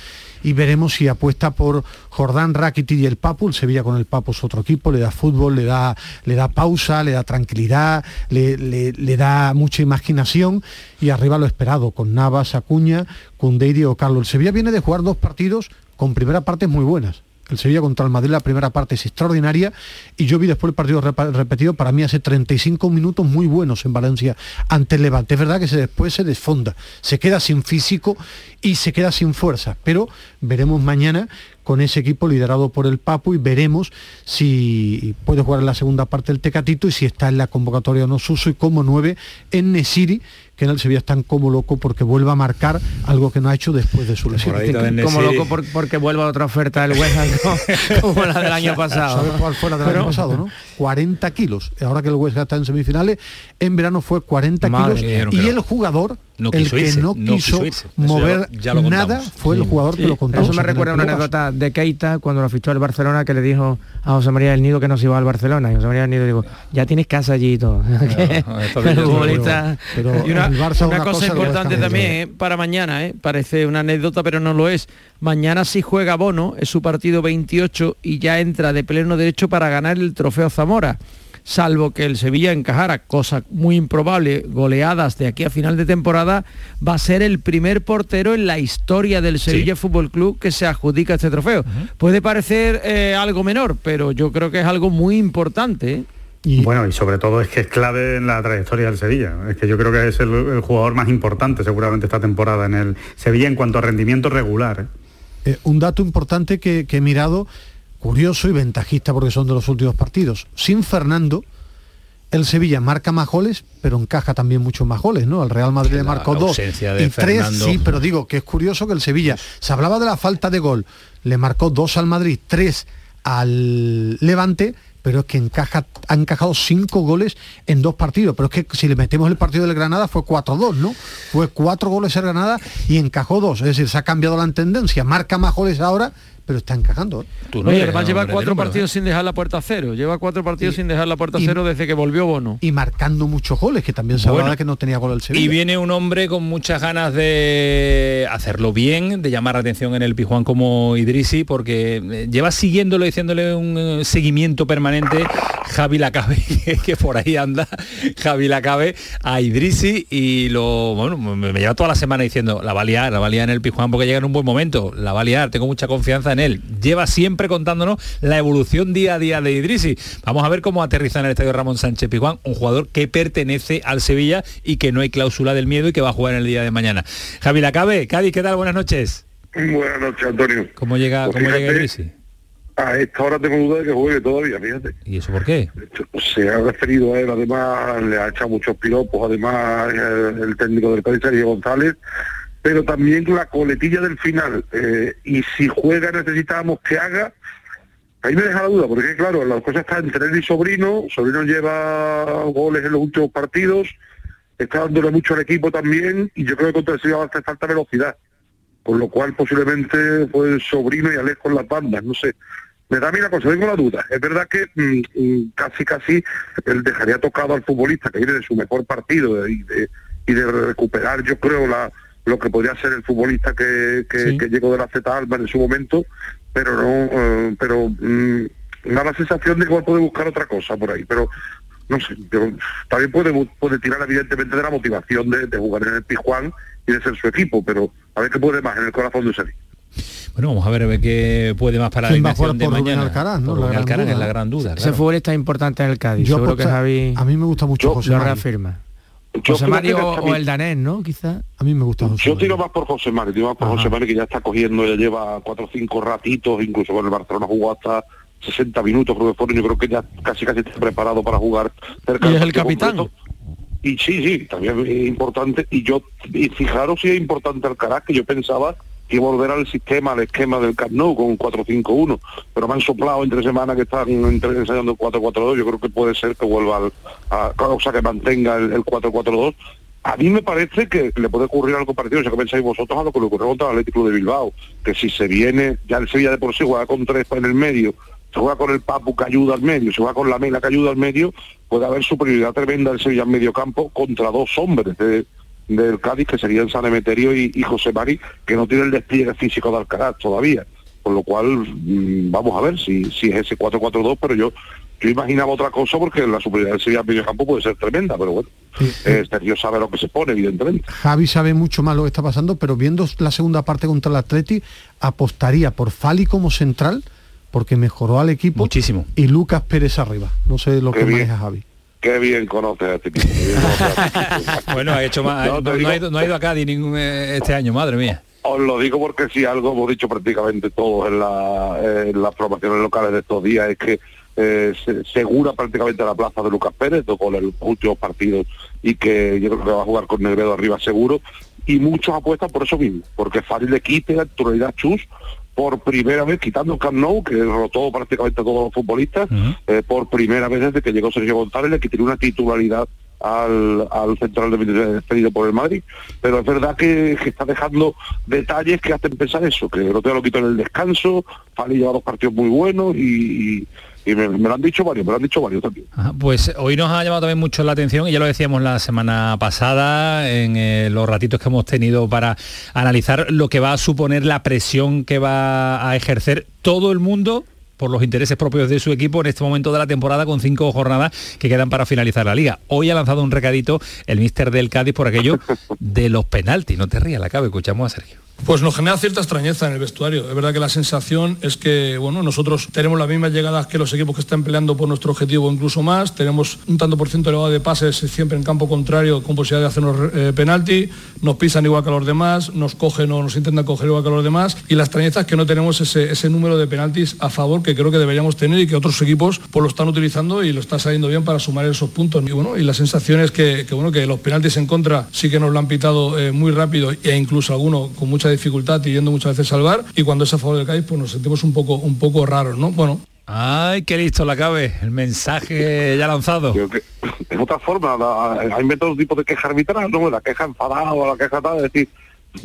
[SPEAKER 3] y veremos si apuesta por Jordán Rakitic y el Papu, el Sevilla con el Papu es otro equipo, le da fútbol, le da, le da pausa, le da tranquilidad, le, le, da mucha imaginación y arriba lo esperado, con Navas, Acuña, Cundeiri o Carlos. El Sevilla viene de jugar dos partidos con primera partes muy buenas el Sevilla contra el Madrid la primera parte es extraordinaria y yo vi después el partido repetido para mí hace 35 minutos muy buenos en Valencia ante el Levante. Es verdad que se, después se desfonda, se queda sin físico y se queda sin fuerza, pero veremos mañana con ese equipo liderado por el Papu y veremos si puede jugar en la segunda parte el Tecatito y si está en la convocatoria o no Suso y como nueve en Nesiri que en el Sevilla están como loco porque vuelva a marcar algo que no ha hecho después de su lesión.
[SPEAKER 5] Como loco porque vuelva otra oferta del West Ham como la del año pasado.
[SPEAKER 3] ¿Sabes cuál fue la del año pasado, no? 40 kilos. Ahora que el West Ham está en semifinales, en verano fue 40 kilos y el jugador el que no quiso mover nada fue el jugador que lo contó.
[SPEAKER 5] Eso me recuerda una anécdota de Keita cuando lo fichó el Barcelona que le dijo a José María del Nido que no se iba al Barcelona. Y José María del Nido dijo, ya tienes casa allí y todo.
[SPEAKER 4] pero, una, cosa, importante también eh, para mañana, eh, parece una anécdota, pero no lo es. Mañana si juega Bono, es su partido 28 y ya entra de pleno derecho para ganar el trofeo Zamora salvo que el Sevilla encajara, cosa muy improbable, goleadas de aquí a final de temporada, va a ser el primer portero en la historia del Sevilla Fútbol Club que se adjudica este trofeo. Puede parecer eh, algo menor, pero yo creo que es algo muy importante. ¿eh?
[SPEAKER 6] Y... Bueno, y sobre todo es que es clave en la trayectoria del Sevilla. Es que yo creo que es el, jugador más importante seguramente esta temporada en el Sevilla en cuanto a rendimiento regular.
[SPEAKER 3] ¿eh? un dato importante que, he mirado, curioso y ventajista porque son de los últimos partidos. Sin Fernando, el Sevilla marca más goles, pero encaja también muchos más goles, ¿no? El Real Madrid le marcó dos y tres, sí, pero digo que es curioso que el Sevilla, se hablaba de la falta de gol, le marcó dos al Madrid, tres al Levante, pero es que encaja, ha encajado cinco goles en dos partidos. Pero es que si le metemos el partido del Granada fue 4-2, ¿no? Fue cuatro goles el Granada y encajó dos. Es decir, se ha cambiado la tendencia. Marca más goles ahora pero está encajando.
[SPEAKER 4] Tú no además lleva cuatro partidos sin dejar la puerta a cero. Lleva cuatro partidos sin dejar la puerta a cero desde que volvió Bono.
[SPEAKER 3] Y marcando muchos goles, que también se bueno, que no tenía gol el Sevilla.
[SPEAKER 1] Y viene un hombre con muchas ganas de hacerlo bien, de llamar la atención en el Pijuán como Idrisi, porque eh, lleva siguiéndolo, diciéndole un eh, seguimiento permanente Javi Lacabe, que por ahí anda, Javi Lacabe, a Idrisi y lo, bueno, me lleva toda la semana diciendo, la va a liar, la va a liar en el Pijuán porque llega en un buen momento, la va a liar, tengo mucha confianza en él. Lleva siempre contándonos la evolución día a día de Idrisi. Vamos a ver cómo aterriza en el estadio Ramón Sánchez Pijuán, un jugador que pertenece al Sevilla y que no hay cláusula del miedo y que va a jugar en el día de mañana. Javi Lacabe, Cádiz, ¿qué tal? Buenas noches.
[SPEAKER 13] Buenas noches, Antonio.
[SPEAKER 1] ¿Cómo llega, pues cómo llega Idrisi?
[SPEAKER 13] A esta hora tengo duda de que juegue todavía, fíjate.
[SPEAKER 1] ¿Y eso por qué?
[SPEAKER 13] Se ha referido a él, además, le ha echado muchos piropos, además, el, técnico del Cádiz, Sergio González, pero también la coletilla del final. Eh, y si juega necesitamos que haga, ahí me deja la duda, porque claro, la cosa está entre él y Sobrino, Sobrino lleva goles en los últimos partidos, está dándole mucho al equipo también, y yo creo que contra el Sevilla hace falta velocidad, con lo cual posiblemente fue Sobrino y Alex con las bandas, no sé. Me da a mí la cosa, tengo la duda. Es verdad que mm, mm, casi casi él dejaría tocado al futbolista que viene de su mejor partido y de, y de recuperar, yo creo, la, lo que podría ser el futbolista que, llegó de la Z Alba en su momento, pero no, eh, pero mm, da la sensación de que puede buscar otra cosa por ahí, pero no sé, pero también puede, puede tirar evidentemente de la motivación de, jugar en el Pijuán y de ser su equipo, pero a ver qué puede más en el corazón de Sevilla.
[SPEAKER 1] Bueno, vamos a ver, a ver qué puede más para la
[SPEAKER 3] invasión
[SPEAKER 1] de
[SPEAKER 3] mañana. Alcaraz, ¿no?
[SPEAKER 1] la Alcaraz es la gran duda.
[SPEAKER 5] Ese futbolista importante en el Cádiz.
[SPEAKER 3] Yo Seguro que Javi a mí me gusta mucho José
[SPEAKER 5] lo reafirma. José Mario o el danés, ¿no? Quizá.
[SPEAKER 3] A mí me gusta
[SPEAKER 13] José Yo tiro más por José Mario, tiro más por José Mario que ya está cogiendo, ya lleva cuatro o cinco ratitos, incluso con el Barcelona jugó hasta 60 minutos, creo que yo creo que ya casi casi está preparado para jugar
[SPEAKER 4] cerca ¿Y es el capitán?
[SPEAKER 13] Y sí, sí, también es importante. Y yo, y fijaros si es importante el carácter, yo pensaba que volver al sistema, al esquema del Camp con 4-5-1, pero me han soplado entre semanas que están ensayando el 4-4-2, yo creo que puede ser que vuelva al, a, o que mantenga el, 4-4-2. A mí me parece que le puede ocurrir algo parecido, o sea, que pensáis vosotros a lo que le ocurrió contra el Atlético de Bilbao, que si se viene, ya el Sevilla de por sí juega con tres en el medio, se juega con el Papu que ayuda al medio, se juega con la Mela que ayuda al medio, puede haber superioridad tremenda del Sevilla en medio campo contra dos hombres del Cádiz, que serían San Emeterio y, José Mari, que no tiene el despliegue físico de Alcaraz todavía. Con lo cual, mm, vamos a ver si, si es ese 4-4-2, pero yo yo imaginaba otra cosa porque la superioridad del Sevilla medio campo puede ser tremenda, pero bueno, eh, Sergio sabe lo que se pone, evidentemente.
[SPEAKER 3] Javi sabe mucho más lo que está pasando, pero viendo la segunda parte contra el Atleti, apostaría por Fali como central, porque mejoró al equipo.
[SPEAKER 1] Muchísimo.
[SPEAKER 3] Y Lucas Pérez arriba. No sé lo que maneja Javi.
[SPEAKER 13] Qué bien conoces a este tipo.
[SPEAKER 1] bueno, ha hecho más. No, ha ido, a Cádiz ningún, eh, este año, madre mía.
[SPEAKER 13] Os lo digo porque si algo hemos dicho prácticamente todos en, las promociones locales de estos días es que eh, segura prácticamente la plaza de Lucas Pérez con los últimos partidos y que yo creo que va a jugar con Negredo arriba seguro y muchos apuestan por eso mismo, porque fácil le quite la actualidad Chus por primera vez, quitando Camp Nou, que rotó prácticamente a todos los futbolistas, eh, por primera vez desde que llegó Sergio González, le tiene una titularidad al, al central de despedido por el Madrid. Pero es verdad que, está dejando detalles que hacen pensar eso, que el otro lo quitó en el descanso, Fali lleva dos partidos muy buenos y, me, lo han dicho varios, me lo han dicho varios también.
[SPEAKER 1] pues hoy nos ha llamado también mucho la atención, y ya lo decíamos la semana pasada, en eh, los ratitos que hemos tenido para analizar lo que va a suponer la presión que va a ejercer todo el mundo por los intereses propios de su equipo en este momento de la temporada con cinco jornadas que quedan para finalizar la liga. Hoy ha lanzado un recadito el míster del Cádiz por aquello de los penaltis. No te rías, la cabe, escuchamos a Sergio
[SPEAKER 12] Pues nos genera cierta extrañeza en el vestuario. Es verdad que la sensación es que bueno, nosotros tenemos las mismas llegadas que los equipos que están peleando por nuestro objetivo, incluso más. Tenemos un tanto por ciento elevado de pases siempre en campo contrario con posibilidad de hacernos eh, penalti. Nos pisan igual que a los demás, nos cogen o nos intentan coger igual que a los demás. Y la extrañeza es que no tenemos ese, ese número de penaltis a favor que creo que deberíamos tener y que otros equipos pues, lo están utilizando y lo está saliendo bien para sumar esos puntos. Y, bueno, y la sensación es que, que bueno, que los penaltis en contra sí que nos lo han pitado eh, muy rápido e incluso alguno con mucha dificultad y yendo muchas veces salvar y cuando es a favor del Cádiz pues nos sentimos un poco un poco raros, ¿no? Bueno.
[SPEAKER 1] Ay, qué listo la cabe, el mensaje ya lanzado.
[SPEAKER 13] Es otra forma, hay métodos tipos de queja arbitral, ¿no? La queja enfadada o la queja tal, es decir,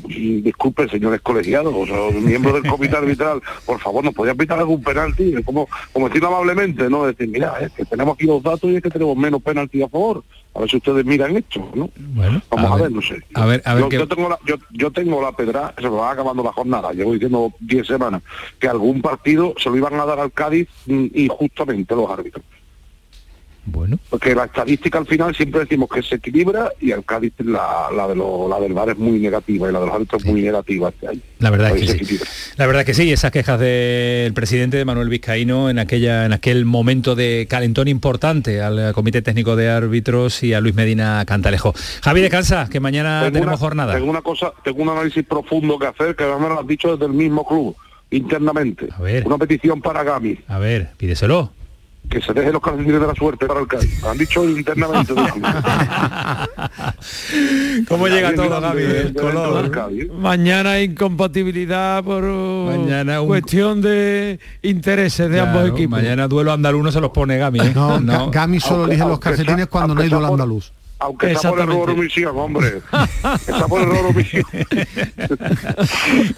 [SPEAKER 13] disculpe señores colegiados o miembros del comité arbitral por favor nos podían pitar algún penalti como como decirlo amablemente no decir mira es que tenemos aquí los datos y es que tenemos menos penalti a favor. A ver si ustedes miran esto no
[SPEAKER 1] bueno
[SPEAKER 13] vamos a, ver, no sé.
[SPEAKER 1] A ver, a ver
[SPEAKER 13] yo, tengo la, yo, yo, tengo la pedra se me va acabando la jornada llevo diciendo 10 semanas que algún partido se lo iban a dar al Cádiz mm, injustamente los árbitros
[SPEAKER 1] bueno.
[SPEAKER 13] Porque la estadística al final siempre decimos que se equilibra y al Cádiz la, la, de lo, la del VAR es muy negativa y la de los árbitros es muy negativa este año.
[SPEAKER 1] La verdad es que sí. La verdad que sí, esas quejas del presidente de Manuel Vizcaíno en aquella en aquel momento de calentón importante al Comité Técnico de Árbitros y a Luis Medina Cantalejo. Javi descansa, que mañana tenemos jornada.
[SPEAKER 13] Tengo una cosa, tengo un análisis profundo que hacer, que además me lo has dicho desde el mismo club, internamente.
[SPEAKER 1] A ver.
[SPEAKER 13] Una petición para Gami.
[SPEAKER 1] A ver, pídeselo
[SPEAKER 13] que se deje los calcetines de la suerte para el Cádiz. Han dicho internamente.
[SPEAKER 1] ¿Cómo llega todo, Gaby? El color.
[SPEAKER 4] Mañana incompatibilidad por mañana cuestión de intereses de ambos equipos.
[SPEAKER 1] Mañana duelo andaluz no se los pone Gami. ¿eh?
[SPEAKER 3] No, no. Gami solo elige los calcetines cuando no hay duelo andaluz
[SPEAKER 13] aunque está por error omisión, hombre. está por error omisión.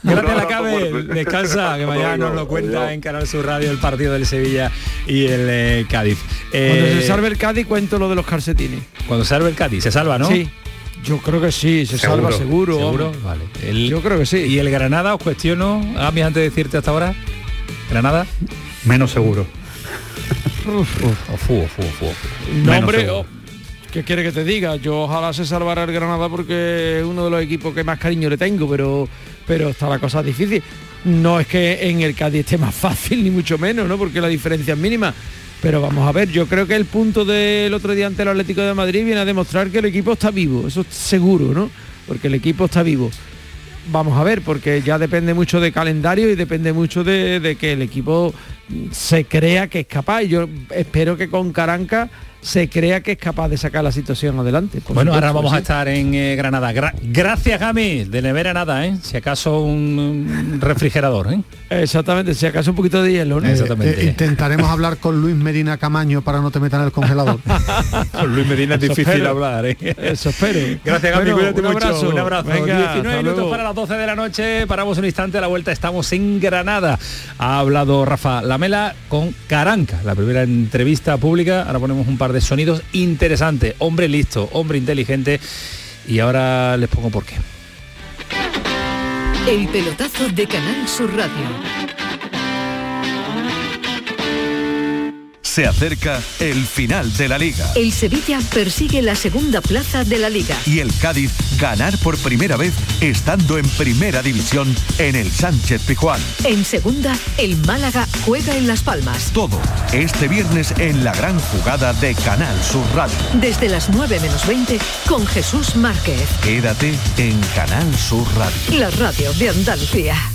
[SPEAKER 1] Gracias la cabe, descansa, que mañana nos lo cuenta en Canal Sur Radio el partido del Sevilla y el eh, Cádiz.
[SPEAKER 4] Cuando se salve el Cádiz cuento lo de los calcetines.
[SPEAKER 1] Cuando se salve el Cádiz, se salva, ¿no?
[SPEAKER 4] Sí. Yo creo que sí, se salva seguro.
[SPEAKER 1] ¿Seguro? Vale.
[SPEAKER 4] Yo creo que sí.
[SPEAKER 1] ¿Y el Granada os cuestiono, a mí antes de decirte hasta ahora? ¿Granada?
[SPEAKER 6] Menos seguro.
[SPEAKER 1] Uf, uf, uf,
[SPEAKER 4] no, hombre, ¿Qué quiere que te diga? Yo ojalá se salvara el Granada porque es uno de los equipos que más cariño le tengo, pero, pero está la cosa difícil. No es que en el Cádiz esté más fácil, ni mucho menos, ¿no? Porque la diferencia es mínima. Pero vamos a ver, yo creo que el punto del otro día ante el Atlético de Madrid viene a demostrar que el equipo está vivo, eso es seguro, ¿no? Porque el equipo está vivo. Vamos a ver, porque ya depende mucho de calendario y depende mucho de, de que el equipo se crea que es capaz. Yo espero que con Caranca se crea que es capaz de sacar la situación adelante.
[SPEAKER 1] Bueno, ahora vamos a estar en eh, Granada. gracias, Gami. De nevera nada, ¿eh? Si acaso un refrigerador, ¿eh?
[SPEAKER 4] Exactamente, si acaso un poquito de hielo, ¿no?
[SPEAKER 1] Exactamente.
[SPEAKER 3] Eh, intentaremos hablar con Luis Medina Camaño para no te metan en el congelador.
[SPEAKER 1] con Luis Medina es difícil hablar, ¿eh?
[SPEAKER 4] Eso espero.
[SPEAKER 1] Gracias, Gami. cuídate un mucho. Abrazo. Un abrazo. Venga, 19 minutos para las 12 de la noche. Paramos un instante a la vuelta. Estamos en Granada. Ha hablado Rafa Lamela con Caranca, la primera entrevista pública. Ahora ponemos un par de de sonidos interesantes. Hombre listo, hombre inteligente. Y ahora les pongo por qué.
[SPEAKER 8] El pelotazo de Canal Sur Radio
[SPEAKER 11] Se acerca el final de la liga.
[SPEAKER 8] El Sevilla persigue la segunda plaza de la liga.
[SPEAKER 11] Y el Cádiz ganar por primera vez estando en primera división en el Sánchez Pijuán.
[SPEAKER 8] En segunda, el Málaga juega en Las Palmas.
[SPEAKER 11] Todo este viernes en la gran jugada de Canal Sur Radio.
[SPEAKER 8] Desde las 9 menos 20 con Jesús Márquez.
[SPEAKER 11] Quédate en Canal Sur Radio.
[SPEAKER 8] La radio de Andalucía.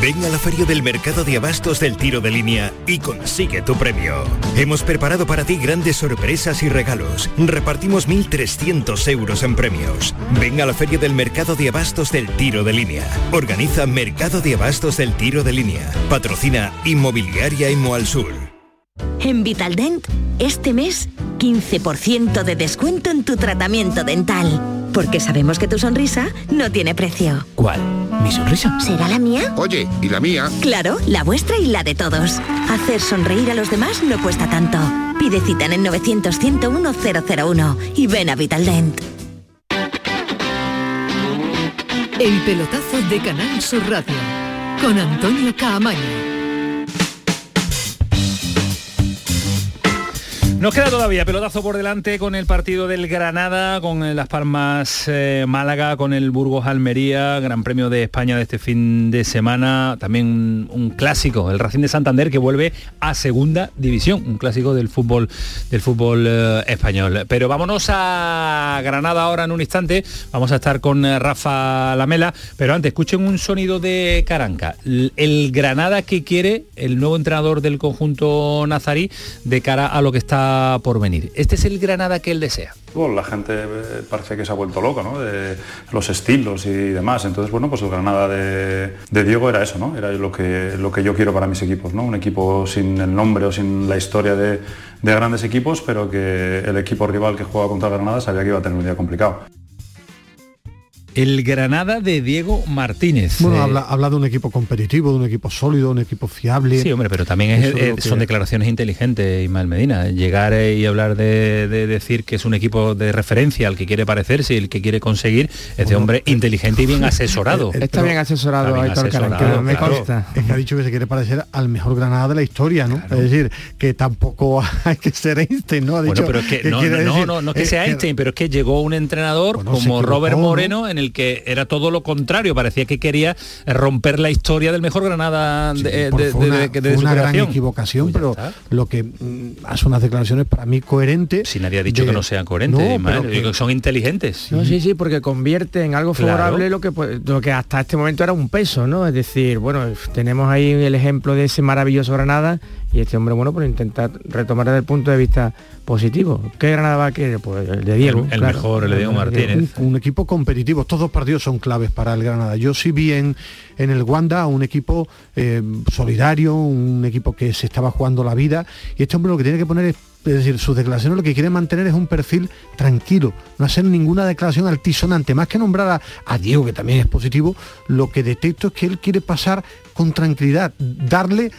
[SPEAKER 14] Ven a la feria del mercado de abastos del tiro de línea y consigue tu premio. Hemos preparado para ti grandes sorpresas y regalos. Repartimos 1.300 euros en premios. Ven a la feria del mercado de abastos del tiro de línea. Organiza Mercado de Abastos del tiro de línea. Patrocina Inmobiliaria Imo Sur.
[SPEAKER 9] En Vitaldent, este mes, 15% de descuento en tu tratamiento dental. Porque sabemos que tu sonrisa no tiene precio.
[SPEAKER 15] ¿Cuál? ¿Mi sonrisa?
[SPEAKER 9] ¿Será la mía?
[SPEAKER 16] Oye, ¿y la mía?
[SPEAKER 9] Claro, la vuestra y la de todos. Hacer sonreír a los demás no cuesta tanto. Pide cita en el 900 101 001 y ven a Vitaldent.
[SPEAKER 8] El pelotazo de Canal Sur Radio con Antonio Caamaño.
[SPEAKER 1] Nos queda todavía pelotazo por delante con el partido del Granada, con Las Palmas eh, Málaga, con el Burgos Almería, Gran Premio de España de este fin de semana, también un, clásico, el Racing de Santander que vuelve a segunda división, un clásico del fútbol del fútbol eh, español. Pero vámonos a Granada ahora en un instante, vamos a estar con eh, Rafa Lamela, pero antes escuchen un sonido de Caranca, el Granada que quiere el nuevo entrenador del conjunto nazarí de cara a lo que está por venir. Este es el Granada que él desea.
[SPEAKER 17] Bueno, la gente eh, parece que se ha vuelto loca, ¿no? De los estilos y demás. Entonces, bueno, pues el Granada de, Diego era eso, ¿no? Era lo que, lo que yo quiero para mis equipos, ¿no? Un equipo sin el nombre o sin la historia de, de grandes equipos, pero que el equipo rival que juega contra Granada sabía que iba a tener un día complicado
[SPEAKER 1] el Granada de Diego Martínez.
[SPEAKER 3] Bueno, eh, habla, de un equipo competitivo, de un equipo sólido, un equipo fiable.
[SPEAKER 1] Sí, hombre, pero también son declaraciones inteligentes, Ismael Medina. Llegar eh, y hablar de, decir que es un equipo de referencia al que quiere parecerse y el que quiere conseguir, es de hombre inteligente y bien asesorado.
[SPEAKER 5] Está bien asesorado, me consta.
[SPEAKER 3] Es que ha dicho que se quiere parecer al mejor Granada de la historia, ¿no? Es decir, que tampoco hay que ser Einstein, ¿no? Ha
[SPEAKER 1] dicho, bueno, pero es que, no, no, no, es que sea Einstein, pero es que llegó un entrenador como Robert Moreno en el que era todo lo contrario, parecía que quería romper la historia del mejor Granada de,
[SPEAKER 3] una, gran equivocación, pues pero lo que mm, hace unas declaraciones para mí coherentes.
[SPEAKER 1] Si nadie ha dicho que no sean coherentes, son inteligentes.
[SPEAKER 5] No, sí, sí, porque convierte en algo favorable lo que pues, lo que hasta este momento era un peso, ¿no? Es decir, bueno, tenemos ahí el ejemplo de ese maravilloso Granada y este hombre, bueno, por intentar retomar desde el punto de vista positivo. ¿Qué Granada va a querer? Pues el de Diego.
[SPEAKER 1] El, mejor, el de Diego Martínez.
[SPEAKER 3] Un, equipo competitivo. Estos dos partidos son claves para el Granada. Yo sí vi en, el Wanda un equipo eh, solidario, un equipo que se estaba jugando la vida. Y este hombre lo que tiene que poner es decir, sus declaraciones lo que quiere mantener es un perfil tranquilo, no hacer ninguna declaración altisonante, más que nombrar a, a, Diego, que también es positivo, lo que detecto es que él quiere pasar con tranquilidad, darle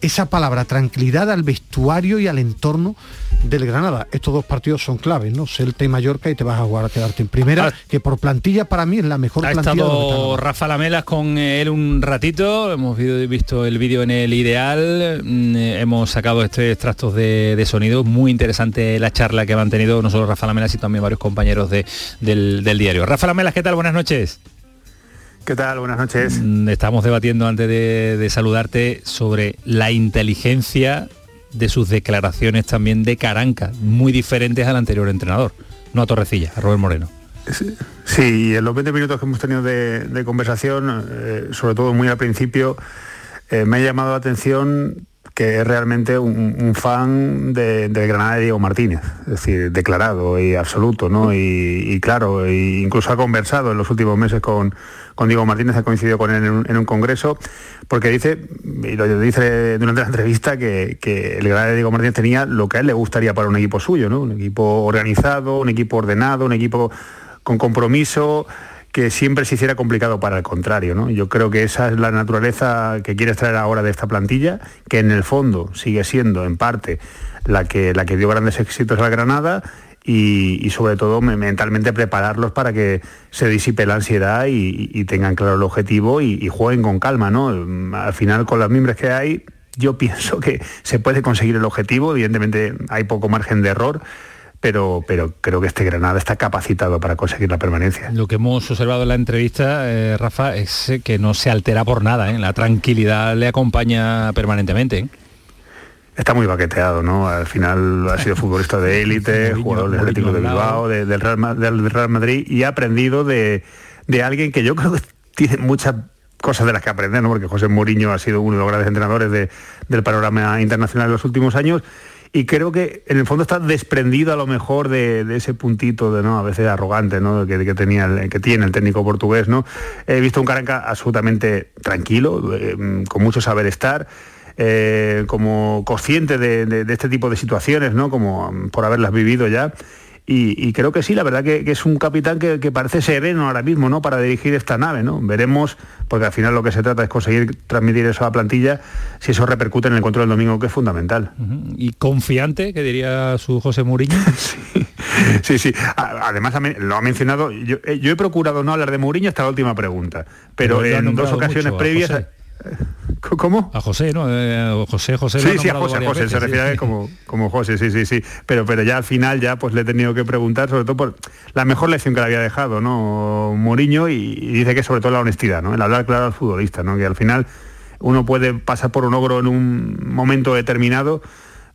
[SPEAKER 3] esa palabra tranquilidad al vestuario y al entorno del Granada. Estos dos partidos son claves, ¿no? Celta y Mallorca y te vas a jugar a quedarte en primera, que por plantilla para mí es la mejor
[SPEAKER 1] ha
[SPEAKER 3] plantilla.
[SPEAKER 1] Ha estado Rafa Lamelas con él un ratito, hemos visto el vídeo en el ideal, mm, hemos sacado este extractos de, sonido, muy interesante la charla que han mantenido no solo Rafa Lamelas, sino también varios compañeros de, del, del diario. Rafa Lamelas, ¿qué tal? Buenas noches.
[SPEAKER 18] ¿Qué tal? Buenas noches.
[SPEAKER 1] Mm, estamos debatiendo antes de, saludarte sobre la inteligencia de sus declaraciones también de Caranca, muy diferentes al anterior entrenador, no a Torrecilla, a Robert Moreno.
[SPEAKER 18] Sí, en los 20 minutos que hemos tenido de, conversación, eh, sobre todo muy al principio, eh, me ha llamado la atención que es realmente un, fan de, del Granada de Diego Martínez, es decir, declarado y absoluto, ¿no? Y, claro, e incluso ha conversado en los últimos meses con, con Diego Martínez, ha coincidido con él en un, congreso, porque dice, y lo dice durante la entrevista, que, el Granada de Diego Martínez tenía lo que a él le gustaría para un equipo suyo, ¿no? Un equipo organizado, un equipo ordenado, un equipo con compromiso, que siempre se hiciera complicado para el contrario. ¿no? Yo creo que esa es la naturaleza que quiere extraer ahora de esta plantilla, que en el fondo sigue siendo en parte la que, la que dio grandes éxitos a la Granada y, sobre todo mentalmente prepararlos para que se disipe la ansiedad y, tengan claro el objetivo y, jueguen con calma. ¿no? Al final con las mimbres que hay, yo pienso que se puede conseguir el objetivo, evidentemente hay poco margen de error pero, pero creo que este Granada está capacitado para conseguir la permanencia.
[SPEAKER 1] Lo que hemos observado en la entrevista, eh, Rafa, es eh, que no se altera por nada, ¿eh? la tranquilidad le acompaña permanentemente.
[SPEAKER 18] Está muy baqueteado, ¿no? Al final ha sido futbolista de élite, jugador del Atlético de Bilbao, del, Real, del, Real, Madrid y ha aprendido de, de alguien que yo creo que tiene muchas cosas de las que aprender, ¿no? porque José Mourinho ha sido uno de los grandes entrenadores del panorama internacional en los últimos años y creo que en el fondo está desprendido a lo mejor de, ese puntito de no a veces arrogante ¿no? que, tenía que tiene el técnico portugués no he visto un Caranca absolutamente tranquilo eh, con mucho saber estar eh, como consciente de, de, este tipo de situaciones no como por haberlas vivido ya y, creo que sí, la verdad que, es un capitán que, parece sereno ahora mismo, ¿no? Para dirigir esta nave, ¿no? Veremos, porque al final lo que se trata es conseguir transmitir eso a la plantilla, si eso repercute en el control del domingo, que es fundamental.
[SPEAKER 1] ¿Y confiante, que diría su José Mourinho?
[SPEAKER 18] sí. Sí, Además, lo ha mencionado. Yo, eh, he procurado no hablar de Mourinho hasta la última pregunta, pero, en dos ocasiones previas ¿Cómo?
[SPEAKER 1] A José, ¿no? Eh, José, José.
[SPEAKER 18] Sí, sí, a José, José, se refiere a como, como José, sí, sí, sí. Pero, pero ya al final ya pues le he tenido que preguntar, sobre todo por la mejor lección que le había dejado, ¿no? Moriño, y, dice que sobre todo la honestidad, ¿no? El hablar claro al futbolista, ¿no? Que al final uno puede pasar por un ogro en un momento determinado,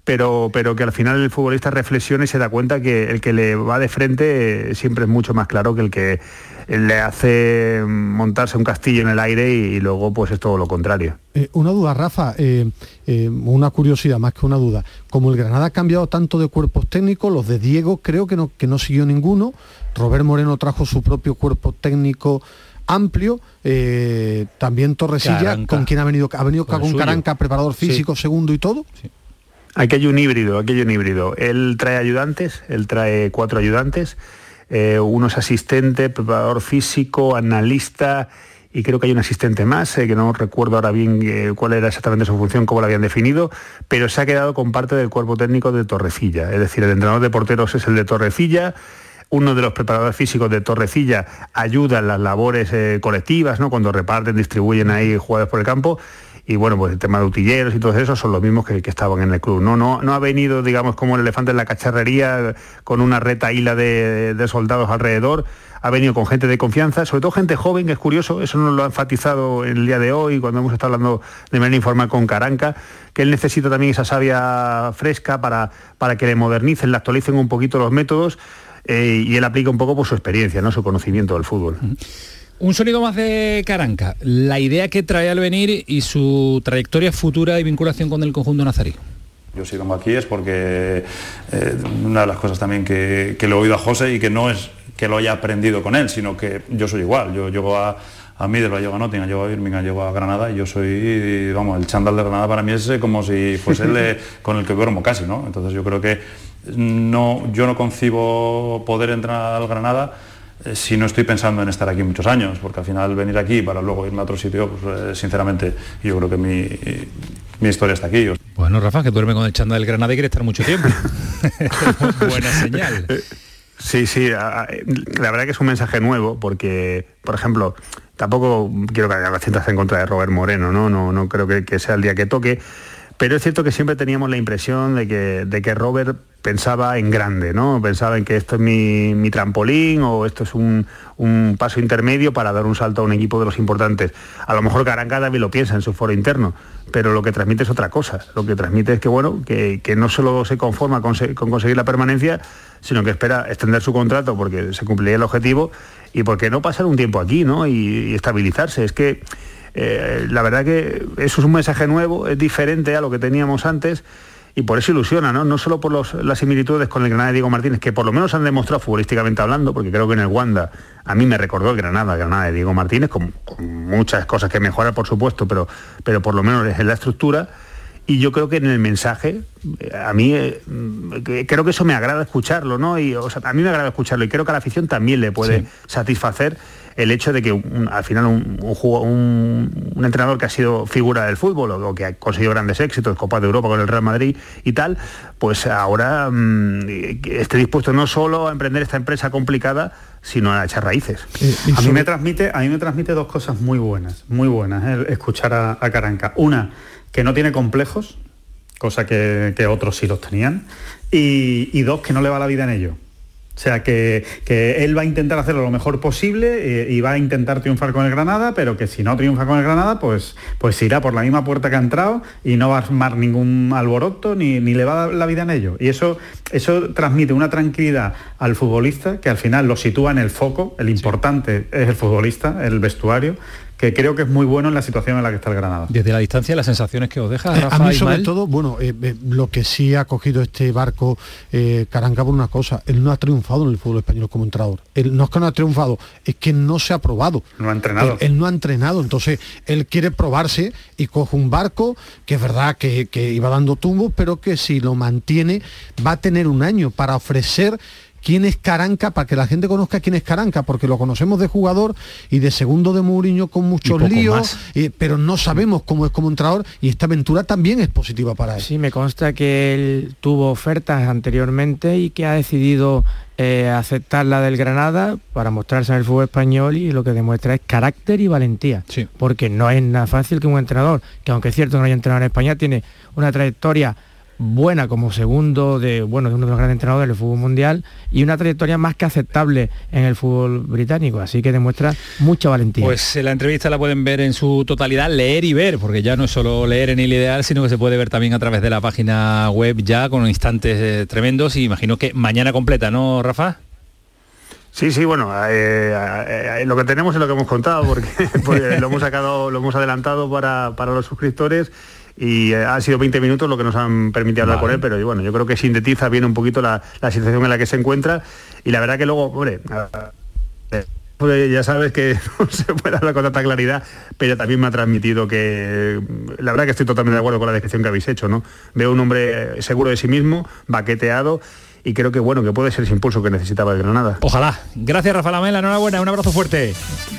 [SPEAKER 18] pero, pero que al final el futbolista reflexiona y se da cuenta que el que le va de frente siempre es mucho más claro que el que le hace montarse un castillo en el aire y, luego pues es todo lo contrario.
[SPEAKER 3] Eh, una duda, Rafa, eh, eh, una curiosidad más que una duda. Como el Granada ha cambiado tanto de cuerpos técnicos, los de Diego creo que no, que no siguió ninguno. Robert Moreno trajo su propio cuerpo técnico amplio, también Torresilla, con quien ha venido, ha venido con, Caranca, preparador físico, segundo y todo.
[SPEAKER 18] Aquí hay un híbrido, aquí hay un híbrido. Él trae ayudantes, él trae cuatro ayudantes eh, uno es asistente, preparador físico, analista y creo que hay un asistente más, eh, que no recuerdo ahora bien eh, cuál era exactamente su función, cómo la habían definido, pero se ha quedado con parte del cuerpo técnico de Torrecilla. Es decir, el entrenador de porteros es el de Torrecilla, uno de los preparadores físicos de Torrecilla ayuda en las labores colectivas, ¿no? cuando reparten, distribuyen ahí jugadores por el campo, y bueno, pues el tema de utilleros y todo eso son los mismos que, estaban en el club. No, no, no ha venido, digamos, como el elefante en la cacharrería con una reta hila de, soldados alrededor, ha venido con gente de confianza, sobre todo gente joven, que es curioso, eso nos lo ha enfatizado el día de hoy cuando hemos estado hablando de manera informal con Caranca, que él necesita también esa savia fresca para, para que le modernicen, le actualicen un poquito los métodos eh, y él aplica un poco su experiencia, ¿no? su conocimiento del fútbol.
[SPEAKER 1] Un sonido más de Caranca, la idea que trae al venir y su trayectoria futura y vinculación con el conjunto nazarí.
[SPEAKER 17] Yo si vengo aquí es porque eh, una de las cosas también que, que, le he oído a José y que no es que lo haya aprendido con él, sino que yo soy igual. Yo llego a, a Middlesbrough, llego a Nottingham, llego a Birmingham, llego a Granada y yo soy, vamos, el chándal de Granada para mí es como si fuese el con el que duermo casi, ¿no? Entonces yo creo que no, yo no concibo poder entrar al Granada eh, si no estoy pensando en estar aquí muchos años, porque al final venir aquí para luego irme a otro sitio, pues eh, sinceramente yo creo que mi, mi, historia está aquí.
[SPEAKER 1] Bueno, Rafa, que duerme con el chanda del Granada y quiere estar mucho tiempo. Buena señal.
[SPEAKER 18] Sí, sí, la verdad que es un mensaje nuevo porque, por ejemplo, tampoco quiero que haya cientas en contra de Robert Moreno, ¿no? No, no creo que, que sea el día que toque, pero es cierto que siempre teníamos la impresión de que, de que Robert pensaba en grande, ¿no? Pensaba en que esto es mi, trampolín o esto es un, paso intermedio para dar un salto a un equipo de los importantes. A lo mejor Caranga también lo piensa en su foro interno, pero lo que transmite es otra cosa. Lo que transmite es que, bueno, que, no solo se conforma con, conseguir la permanencia, sino que espera extender su contrato porque se cumpliría el objetivo y porque no pasar un tiempo aquí, ¿no? y, estabilizarse. Es que eh, la verdad que eso es un mensaje nuevo, es diferente a lo que teníamos antes y por eso ilusiona, ¿no? No solo por las similitudes con el Granada de Diego Martínez, que por lo menos han demostrado futbolísticamente hablando, porque creo que en el Wanda a mí me recordó el Granada, el Granada de Diego Martínez, con, muchas cosas que mejorar, por supuesto, pero, pero por lo menos es en la estructura. Y yo creo que en el mensaje, eh, a mí eh, creo que eso me agrada escucharlo, ¿no? Y a mí me agrada escucharlo y creo que a la afición también le puede satisfacer el hecho de que al final un, entrenador que ha sido figura del fútbol o, que ha conseguido grandes éxitos, Copa de Europa con el Real Madrid y tal, pues ahora mm, esté dispuesto no solo a emprender esta empresa complicada, sino a echar raíces.
[SPEAKER 6] Eh, a, mí me transmite, a mí me transmite dos cosas muy buenas, muy buenas, eh, escuchar a, Caranca. Una, que no tiene complejos, cosa que, que otros sí los tenían y, y dos, que no le va la vida en ello. O sea, que, que, él va a intentar hacerlo lo mejor posible eh, y va a intentar triunfar con el Granada, pero que si no triunfa con el Granada, pues, pues irá por la misma puerta que ha entrado y no va a armar ningún alboroto ni, ni le va a dar la vida en ello. Y eso, eso transmite una tranquilidad al futbolista que al final lo sitúa en el foco, el importante es el futbolista, el vestuario, que creo que es muy bueno en la situación en la que está el Granada.
[SPEAKER 1] Desde la distancia, las sensaciones que os deja.
[SPEAKER 3] Eh,
[SPEAKER 1] Rafa
[SPEAKER 3] a mí sobre
[SPEAKER 1] Ismael?
[SPEAKER 3] todo, bueno, eh, eh, lo que sí ha cogido este barco eh, Caranca por una cosa, él no ha triunfado en el fútbol español como entrenador. Él no es que no ha triunfado, es que no se ha probado.
[SPEAKER 6] No ha entrenado.
[SPEAKER 3] Él, él no ha entrenado, entonces él quiere probarse y coge un barco que es verdad que, que iba dando tumbos, pero que si lo mantiene va a tener un año para ofrecer quién es Caranca, para que la gente conozca quién es Caranca, porque lo conocemos de jugador y de segundo de Mourinho con muchos líos, eh, pero no sabemos cómo es como entrenador y esta aventura también es positiva para él.
[SPEAKER 5] Sí, me consta que él tuvo ofertas anteriormente y que ha decidido eh, aceptar la del Granada para mostrarse en el fútbol español y lo que demuestra es carácter y valentía. Porque no es nada fácil que un entrenador, que aunque es cierto no haya entrenado en España, tiene una trayectoria buena como segundo de bueno de uno de los grandes entrenadores del fútbol mundial y una trayectoria más que aceptable en el fútbol británico así que demuestra mucha valentía
[SPEAKER 1] Pues eh, la entrevista la pueden ver en su totalidad, leer y ver, porque ya no es solo leer en el ideal, sino que se puede ver también a través de la página web ya con instantes eh, tremendos y imagino que mañana completa, ¿no, Rafa?
[SPEAKER 18] Sí, sí, bueno, eh, eh, lo que tenemos es lo que hemos contado, porque pues, lo hemos sacado, lo hemos adelantado para, para los suscriptores y eh, han sido 20 minutos lo que nos han permitido hablar
[SPEAKER 1] Vale.
[SPEAKER 18] con él, pero bueno, yo creo que sintetiza bien un poquito la, la situación en la que se encuentra y la verdad que luego, hombre, ya sabes que no se puede hablar con tanta claridad, pero también me ha transmitido que la verdad que estoy totalmente de acuerdo con la descripción que habéis hecho, ¿no? Veo un hombre seguro de sí mismo, baqueteado y creo que bueno, que puede ser ese impulso que necesitaba el Granada.
[SPEAKER 1] Ojalá. Gracias, Rafa Lamela, enhorabuena, un abrazo fuerte.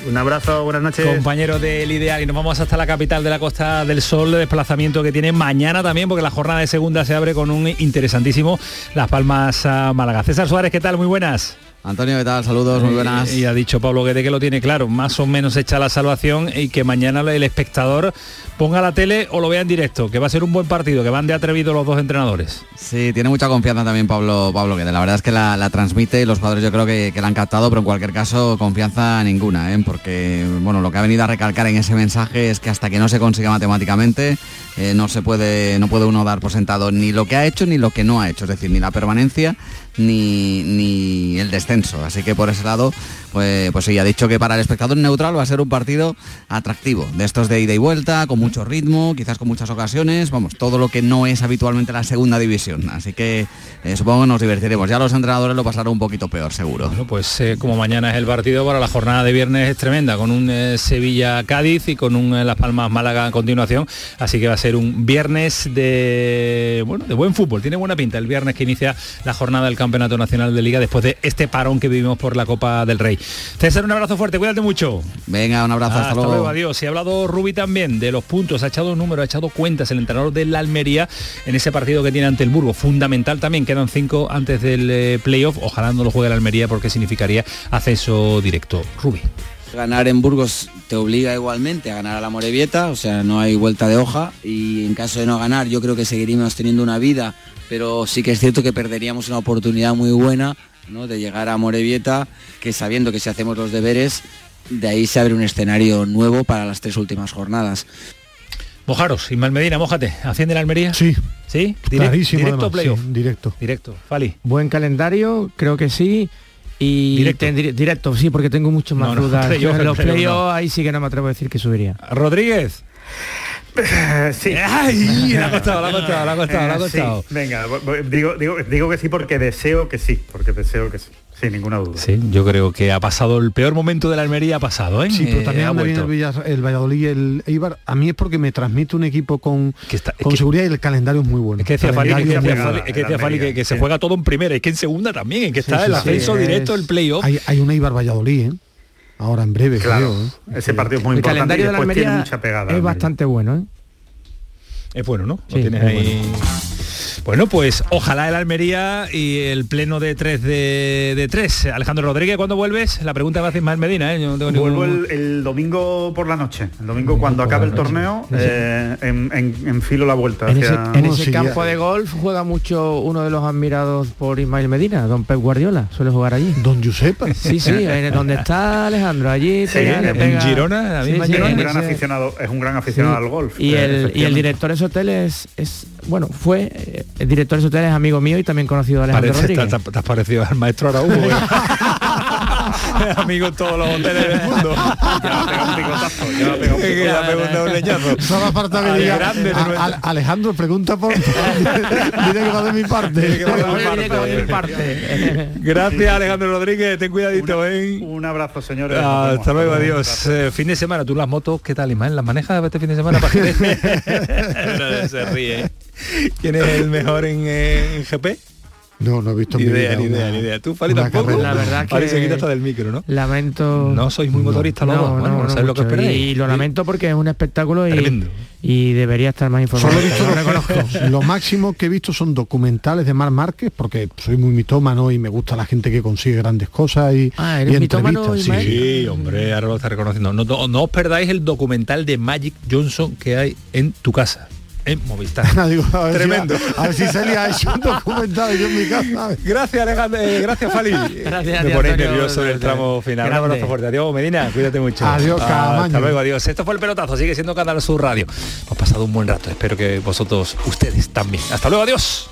[SPEAKER 18] Un abrazo, buenas noches.
[SPEAKER 1] Compañero del Ideal y nos vamos hasta la capital de la Costa del Sol, de desplazamiento que tiene mañana también, porque la jornada de segunda se abre con un interesantísimo Las Palmas a Málaga. César Suárez, ¿qué tal? Muy buenas.
[SPEAKER 19] Antonio, ¿qué tal? Saludos, muy buenas.
[SPEAKER 1] Y, y ha dicho Pablo Guede que lo tiene claro, más o menos hecha la salvación y que mañana el espectador ponga la tele o lo vea en directo, que va a ser un buen partido, que van de atrevido los dos entrenadores.
[SPEAKER 19] Sí, tiene mucha confianza también Pablo Pablo Guede. La verdad es que la, la transmite y los jugadores yo creo que, que la han captado, pero en cualquier caso confianza ninguna, ¿eh? porque bueno, lo que ha venido a recalcar en ese mensaje es que hasta que no se consiga matemáticamente eh, no se puede, no puede uno dar por sentado ni lo que ha hecho ni lo que no ha hecho, es decir, ni la permanencia ni, ni el descenso. Así que por ese lado, pues, pues sí, ha dicho que para el espectador neutral va a ser un partido atractivo, de estos de ida y vuelta, con mucho ritmo, quizás con muchas ocasiones, vamos, todo lo que no es habitualmente la segunda división. Así que eh, supongo que nos divertiremos. Ya los entrenadores lo pasarán un poquito peor, seguro.
[SPEAKER 1] Bueno, pues eh, como mañana es el partido, para la jornada de viernes es tremenda, con un eh, Sevilla-Cádiz y con un Las Palmas-Málaga a continuación. Así que va a ser un viernes de, bueno, de buen fútbol. Tiene buena pinta el viernes que inicia la jornada del Campeonato Nacional de Liga después de este parón que vivimos por la Copa del Rey. César, un abrazo fuerte, cuídate mucho.
[SPEAKER 19] Venga, un abrazo, hasta,
[SPEAKER 1] hasta
[SPEAKER 19] luego.
[SPEAKER 1] luego, adiós. Y ha hablado Rubi también de los puntos, ha echado números, ha echado cuentas el entrenador de la Almería en ese partido que tiene ante el Burgo. Fundamental también, quedan cinco antes del eh, playoff. Ojalá no lo juegue la Almería porque significaría acceso directo. Rubi.
[SPEAKER 19] Ganar en Burgos te obliga igualmente a ganar a la Morevieta, o sea, no hay vuelta de hoja y en caso de no ganar yo creo que seguiríamos teniendo una vida, pero sí que es cierto que perderíamos una oportunidad muy buena ¿no? de llegar a Morevieta, que sabiendo que si hacemos los deberes, de ahí se abre un escenario nuevo para las tres últimas jornadas.
[SPEAKER 1] Mojaros, Ismael Medina, mójate. ¿Asciende la Almería?
[SPEAKER 3] Sí.
[SPEAKER 1] ¿Sí? Direct-
[SPEAKER 3] Clarísimo,
[SPEAKER 1] ¿Directo playoff?
[SPEAKER 3] sí, directo.
[SPEAKER 1] Directo. Fali.
[SPEAKER 5] buen calendario creo que sí y
[SPEAKER 1] Directo.
[SPEAKER 5] directo sí porque tengo mucho más
[SPEAKER 1] No, no,
[SPEAKER 5] dudas
[SPEAKER 1] playoff,
[SPEAKER 5] los
[SPEAKER 1] playoff
[SPEAKER 5] playoff
[SPEAKER 1] no.
[SPEAKER 5] ahí sí que no me atrevo a decir que subiría
[SPEAKER 1] Rodríguez.
[SPEAKER 6] Sí.
[SPEAKER 1] Ay, ha costado, ha costado, ha costado, ha
[SPEAKER 6] Eh, sí.
[SPEAKER 1] costado.
[SPEAKER 6] Venga, vo- vo- digo, digo, digo que sí porque deseo que sí, porque deseo que sí, sin ninguna duda.
[SPEAKER 1] Sí, yo creo que ha pasado el peor momento de la Almería, ha pasado, ¿eh?
[SPEAKER 3] Sí, pero
[SPEAKER 1] Eh,
[SPEAKER 3] también
[SPEAKER 1] ha
[SPEAKER 3] anda bien el, Valladolid y el Eibar. A mí es porque me transmite un equipo con, con seguridad y el calendario es muy bueno.
[SPEAKER 1] Es que decía Fali, que, que decía Fali que, que se juega todo en primera, es que en segunda también, es que está
[SPEAKER 3] Sí,
[SPEAKER 1] el ascenso
[SPEAKER 3] sí,
[SPEAKER 1] directo, el playoff.
[SPEAKER 3] Hay, hay un Eibar Valladolid, ¿eh? Ahora en breve,
[SPEAKER 6] Claro,
[SPEAKER 3] creo. ¿eh?
[SPEAKER 6] ese partido es muy
[SPEAKER 5] el
[SPEAKER 6] importante y
[SPEAKER 5] calendario de la
[SPEAKER 6] después tiene mucha pegada.
[SPEAKER 5] es
[SPEAKER 6] Almería.
[SPEAKER 5] bastante bueno ¿eh?
[SPEAKER 1] Es bueno, ¿no? Lo
[SPEAKER 5] Sí,
[SPEAKER 1] tienes
[SPEAKER 5] es
[SPEAKER 1] ahí. Bueno, pues ojalá el Almería y el pleno de 3 de, de 3. Alejandro Rodríguez, ¿cuándo vuelves? La pregunta va a hacer más Medina, ¿eh? Yo no tengo
[SPEAKER 6] Vuelvo
[SPEAKER 1] ningún-
[SPEAKER 6] el, el domingo por la noche. El domingo cuando acabe el torneo, eh, en, en- enfilo la vuelta.
[SPEAKER 5] En ese,
[SPEAKER 6] hacia-
[SPEAKER 5] en ese campo de golf juega mucho uno de los admirados por Ismael Medina, don Pep Guardiola, suele jugar allí.
[SPEAKER 3] Don Giuseppe.
[SPEAKER 5] Sí, sí, en donde está Alejandro, allí
[SPEAKER 6] Sí,
[SPEAKER 5] pega,
[SPEAKER 6] en
[SPEAKER 5] pega-
[SPEAKER 6] Girona, la misma
[SPEAKER 5] sí,
[SPEAKER 6] Girona. Es un gran
[SPEAKER 5] ese-
[SPEAKER 6] aficionado, es un gran aficionado
[SPEAKER 5] Sí.
[SPEAKER 6] al golf.
[SPEAKER 5] Y
[SPEAKER 6] eh,
[SPEAKER 5] el, y el
[SPEAKER 6] efectivamente.
[SPEAKER 5] director de ese hotel es, es bueno, fue eh, el director de ese hotel es amigo mío y también conocido de Alejandro
[SPEAKER 1] Parece,
[SPEAKER 5] Rodríguez.
[SPEAKER 1] te, te has parecido al maestro Araújo. Amigo en todos los hoteles del mundo.
[SPEAKER 6] Ya me ha pegado un picotazo, ya me ha pegado un picotazo.
[SPEAKER 1] un leñazo.
[SPEAKER 3] Solo falta que diga,
[SPEAKER 1] grande de
[SPEAKER 3] "A-
[SPEAKER 1] nuestra-
[SPEAKER 3] a- Alejandro pregunta por dile que va de mi parte.
[SPEAKER 1] Gracias Alejandro Rodríguez, ten cuidadito, ¿eh?
[SPEAKER 6] Un abrazo, señores.
[SPEAKER 1] Ah, hasta luego, adiós. Eh, fin de semana, tú las motos, ¿qué tal, Ismael? ¿Las manejas este fin de semana? Para que... No, se ríe. ¿Quién es el mejor en, eh, en GP?
[SPEAKER 3] No, no he visto
[SPEAKER 1] Ni
[SPEAKER 3] mi
[SPEAKER 1] idea,
[SPEAKER 3] vida
[SPEAKER 1] ni idea,
[SPEAKER 3] una-
[SPEAKER 1] ni idea. ¿Tú, Fali, tampoco?
[SPEAKER 3] carrera.
[SPEAKER 5] La verdad
[SPEAKER 1] Fali se
[SPEAKER 5] que-
[SPEAKER 1] hasta del micro, ¿no?
[SPEAKER 5] Lamento.
[SPEAKER 1] No sois muy motoristas los dos. Bueno, no sabéis lo que esperáis.
[SPEAKER 5] Y lo lamento porque es un espectáculo y,
[SPEAKER 1] Tremendo.
[SPEAKER 5] y debería estar más informado.
[SPEAKER 3] Solo he visto
[SPEAKER 5] Lo
[SPEAKER 3] los
[SPEAKER 5] reconozco.
[SPEAKER 3] Lo máximo que he visto son documentales de Mar Márquez, porque soy muy mitómano y me gusta la gente que consigue grandes cosas y,
[SPEAKER 5] Ah, ¿eres
[SPEAKER 3] y
[SPEAKER 5] mitómano,
[SPEAKER 3] entrevistas.
[SPEAKER 5] Ismael?
[SPEAKER 1] Sí, hombre, ahora lo está reconociendo. No, no- no os perdáis el documental de Magic Johnson que hay en tu casa, en Movistar.
[SPEAKER 3] Digo, a ver si-
[SPEAKER 1] Tremendo.
[SPEAKER 3] a ver si Celia ha hecho un documental yo en mi casa.
[SPEAKER 1] Gracias, Alejandro. eh, gracias, Fali.
[SPEAKER 5] Gracias
[SPEAKER 1] Me ponéis nervioso en el tramo final. Un abrazo fuerte. Adiós, Medina. Cuídate mucho.
[SPEAKER 3] Adiós,
[SPEAKER 1] Ah. Hasta luego, adiós. Esto fue el pelotazo. Sigue siendo Canal Sur Radio. Hemos pasado un buen rato. Espero que vosotros, ustedes también. Hasta luego, adiós.